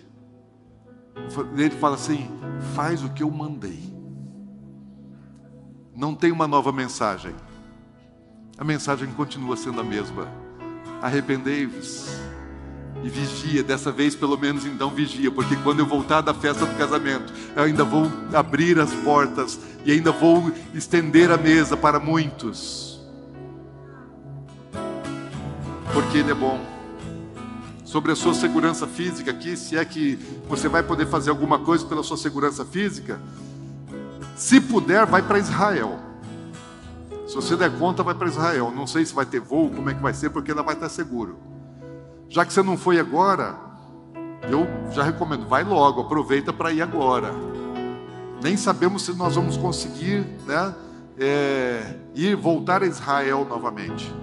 Speaker 1: Ele fala assim: faz o que eu mandei. Não tem uma nova mensagem. A mensagem continua sendo a mesma. Arrependei-vos e vigia, dessa vez pelo menos então vigia, porque quando eu voltar da festa do casamento, eu ainda vou abrir as portas e ainda vou estender a mesa para muitos. Porque Ele é bom. Sobre a sua segurança física aqui, se é que você vai poder fazer alguma coisa pela sua segurança física, se puder, vai para Israel. Se você der conta, vai para Israel. Não sei se vai ter voo, como é que vai ser, porque ela vai estar seguro. Já que você não foi agora, eu já recomendo, vai logo, aproveita para ir agora. Nem sabemos se nós vamos conseguir né, é, ir voltar a Israel novamente.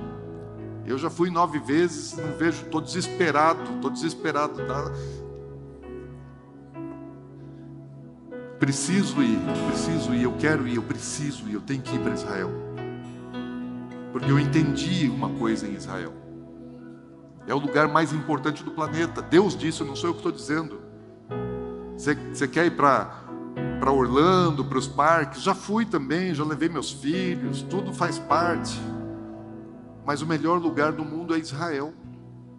Speaker 1: Eu já fui nove vezes, não vejo, estou desesperado, estou desesperado. Tá? Preciso ir, preciso ir, eu quero ir, eu preciso ir, eu tenho que ir para Israel. Porque eu entendi uma coisa em Israel. É o lugar mais importante do planeta. Deus disse, não sou eu que estou dizendo. Você, quer ir para para Orlando, para os parques? Já fui também, já levei meus filhos, tudo faz parte. Mas o melhor lugar do mundo é Israel.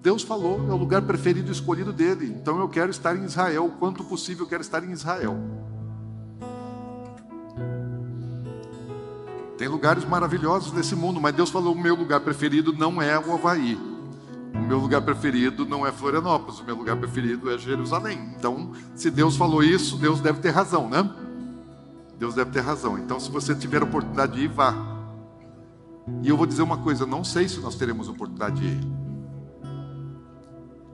Speaker 1: Deus falou, é o lugar preferido e escolhido dele. Então eu quero estar em Israel, o quanto possível eu quero estar em Israel. Tem lugares maravilhosos nesse mundo, mas Deus falou: o meu lugar preferido não é o Havaí. O meu lugar preferido não é Florianópolis, o meu lugar preferido é Jerusalém. Então, se Deus falou isso, Deus deve ter razão, né? Deus deve ter razão. Então, se você tiver oportunidade de ir, vá. E eu vou dizer uma coisa: não sei se nós teremos oportunidade de ir.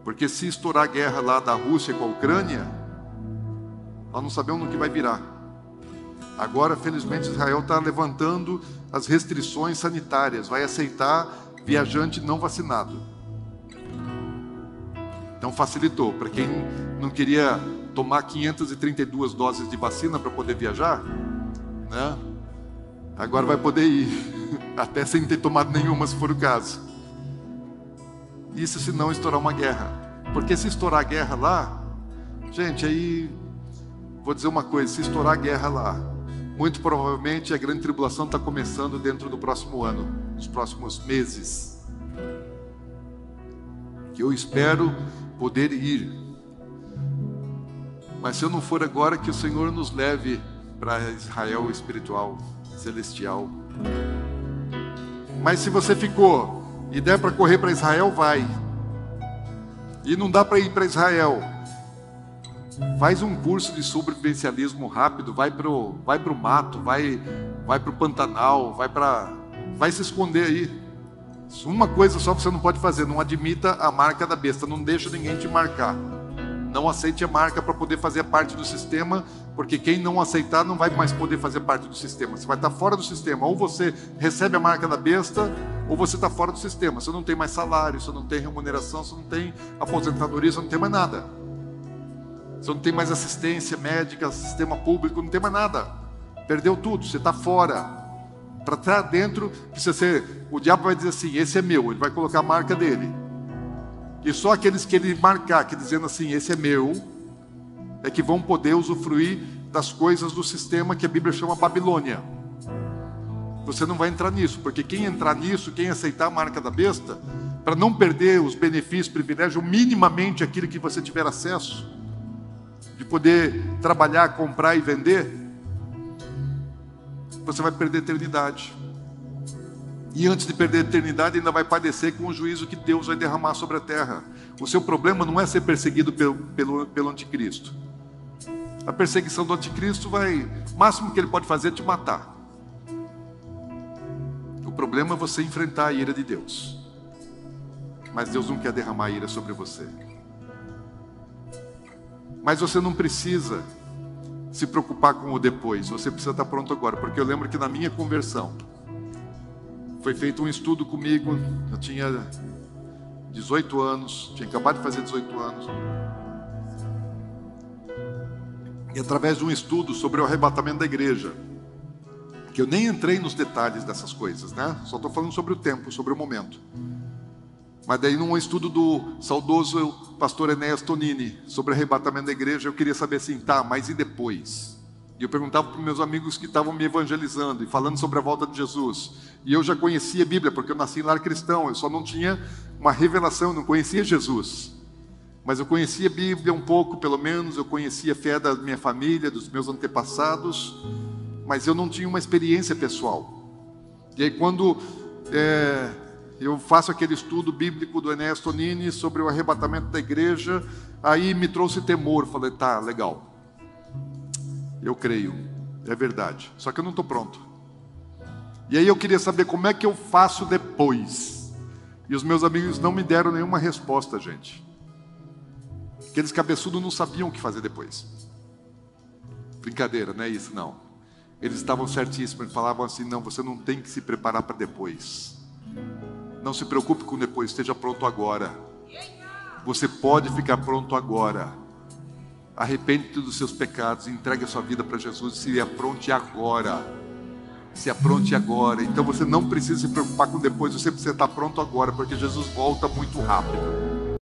Speaker 1: Porque se estourar a guerra lá da Rússia com a Ucrânia, nós não sabemos no que vai virar. Agora, felizmente, Israel está levantando as restrições sanitárias, vai aceitar viajante não vacinado. Então facilitou. Para quem não queria tomar 532 doses de vacina para poder viajar, né? Agora vai poder ir, [LAUGHS] até sem ter tomado nenhuma, se for o caso. Isso se não estourar uma guerra. Porque se estourar a guerra lá, gente, aí vou dizer uma coisa: se estourar a guerra lá, muito provavelmente a grande tribulação está começando dentro do próximo ano, nos próximos meses. Que eu espero poder ir. Mas se eu não for agora, que o Senhor nos leve para Israel espiritual, celestial. Mas se você ficou e der para correr para Israel, vai. E não dá para ir para Israel. Faz um curso de sobrevivencialismo rápido, vai para o vai pro mato, vai, vai para o Pantanal, vai para. Vai se esconder aí. Uma coisa só você não pode fazer, não admita a marca da besta, não deixa ninguém te marcar. Não aceite a marca para poder fazer parte do sistema, porque quem não aceitar não vai mais poder fazer parte do sistema. Você vai estar fora do sistema. Ou você recebe a marca da besta, ou você está fora do sistema. Você não tem mais salário, você não tem remuneração, você não tem aposentadoria, você não tem mais nada. Você não tem mais assistência médica, sistema público, não tem mais nada. Perdeu tudo, você está fora. Para estar dentro, precisa ser. O diabo vai dizer assim: esse é meu, ele vai colocar a marca dele. E só aqueles que ele marcar, que dizendo assim, esse é meu, é que vão poder usufruir das coisas do sistema que a Bíblia chama Babilônia. Você não vai entrar nisso, porque quem entrar nisso, quem aceitar a marca da besta, para não perder os benefícios, privilégios, minimamente aquilo que você tiver acesso, de poder trabalhar, comprar e vender, você vai perder a eternidade. E antes de perder a eternidade, ainda vai padecer com o juízo que Deus vai derramar sobre a terra. O seu problema não é ser perseguido pelo, pelo, pelo anticristo. A perseguição do anticristo vai. O máximo que ele pode fazer é te matar. O problema é você enfrentar a ira de Deus. Mas Deus não quer derramar ira sobre você. Mas você não precisa se preocupar com o depois, você precisa estar pronto agora, porque eu lembro que na minha conversão, foi feito um estudo comigo, eu tinha 18 anos, tinha acabado de fazer 18 anos. E através de um estudo sobre o arrebatamento da igreja, que eu nem entrei nos detalhes dessas coisas, né? Só estou falando sobre o tempo, sobre o momento. Mas daí num estudo do saudoso pastor Enéas Tonini sobre arrebatamento da igreja, eu queria saber assim, tá, mas e depois? E eu perguntava para meus amigos que estavam me evangelizando e falando sobre a volta de Jesus. E eu já conhecia a Bíblia, porque eu nasci em lar cristão, eu só não tinha uma revelação, não conhecia Jesus. Mas eu conhecia a Bíblia um pouco, pelo menos, eu conhecia a fé da minha família, dos meus antepassados, mas eu não tinha uma experiência pessoal. E aí, quando é, eu faço aquele estudo bíblico do Enéas Tonini sobre o arrebatamento da igreja, aí me trouxe temor. Falei, tá, legal. Eu creio, é verdade. Só que eu não estou pronto. E aí eu queria saber como é que eu faço depois. E os meus amigos não me deram nenhuma resposta, gente. Aqueles cabeçudos não sabiam o que fazer depois. Brincadeira, não é isso, não. Eles estavam certíssimos, eles falavam assim: não, você não tem que se preparar para depois. Não se preocupe com depois, esteja pronto agora. Você pode ficar pronto agora. Arrepende-te dos seus pecados, entregue a sua vida para Jesus e se apronte agora. Se apronte agora. Então você não precisa se preocupar com depois, você precisa estar pronto agora, porque Jesus volta muito rápido.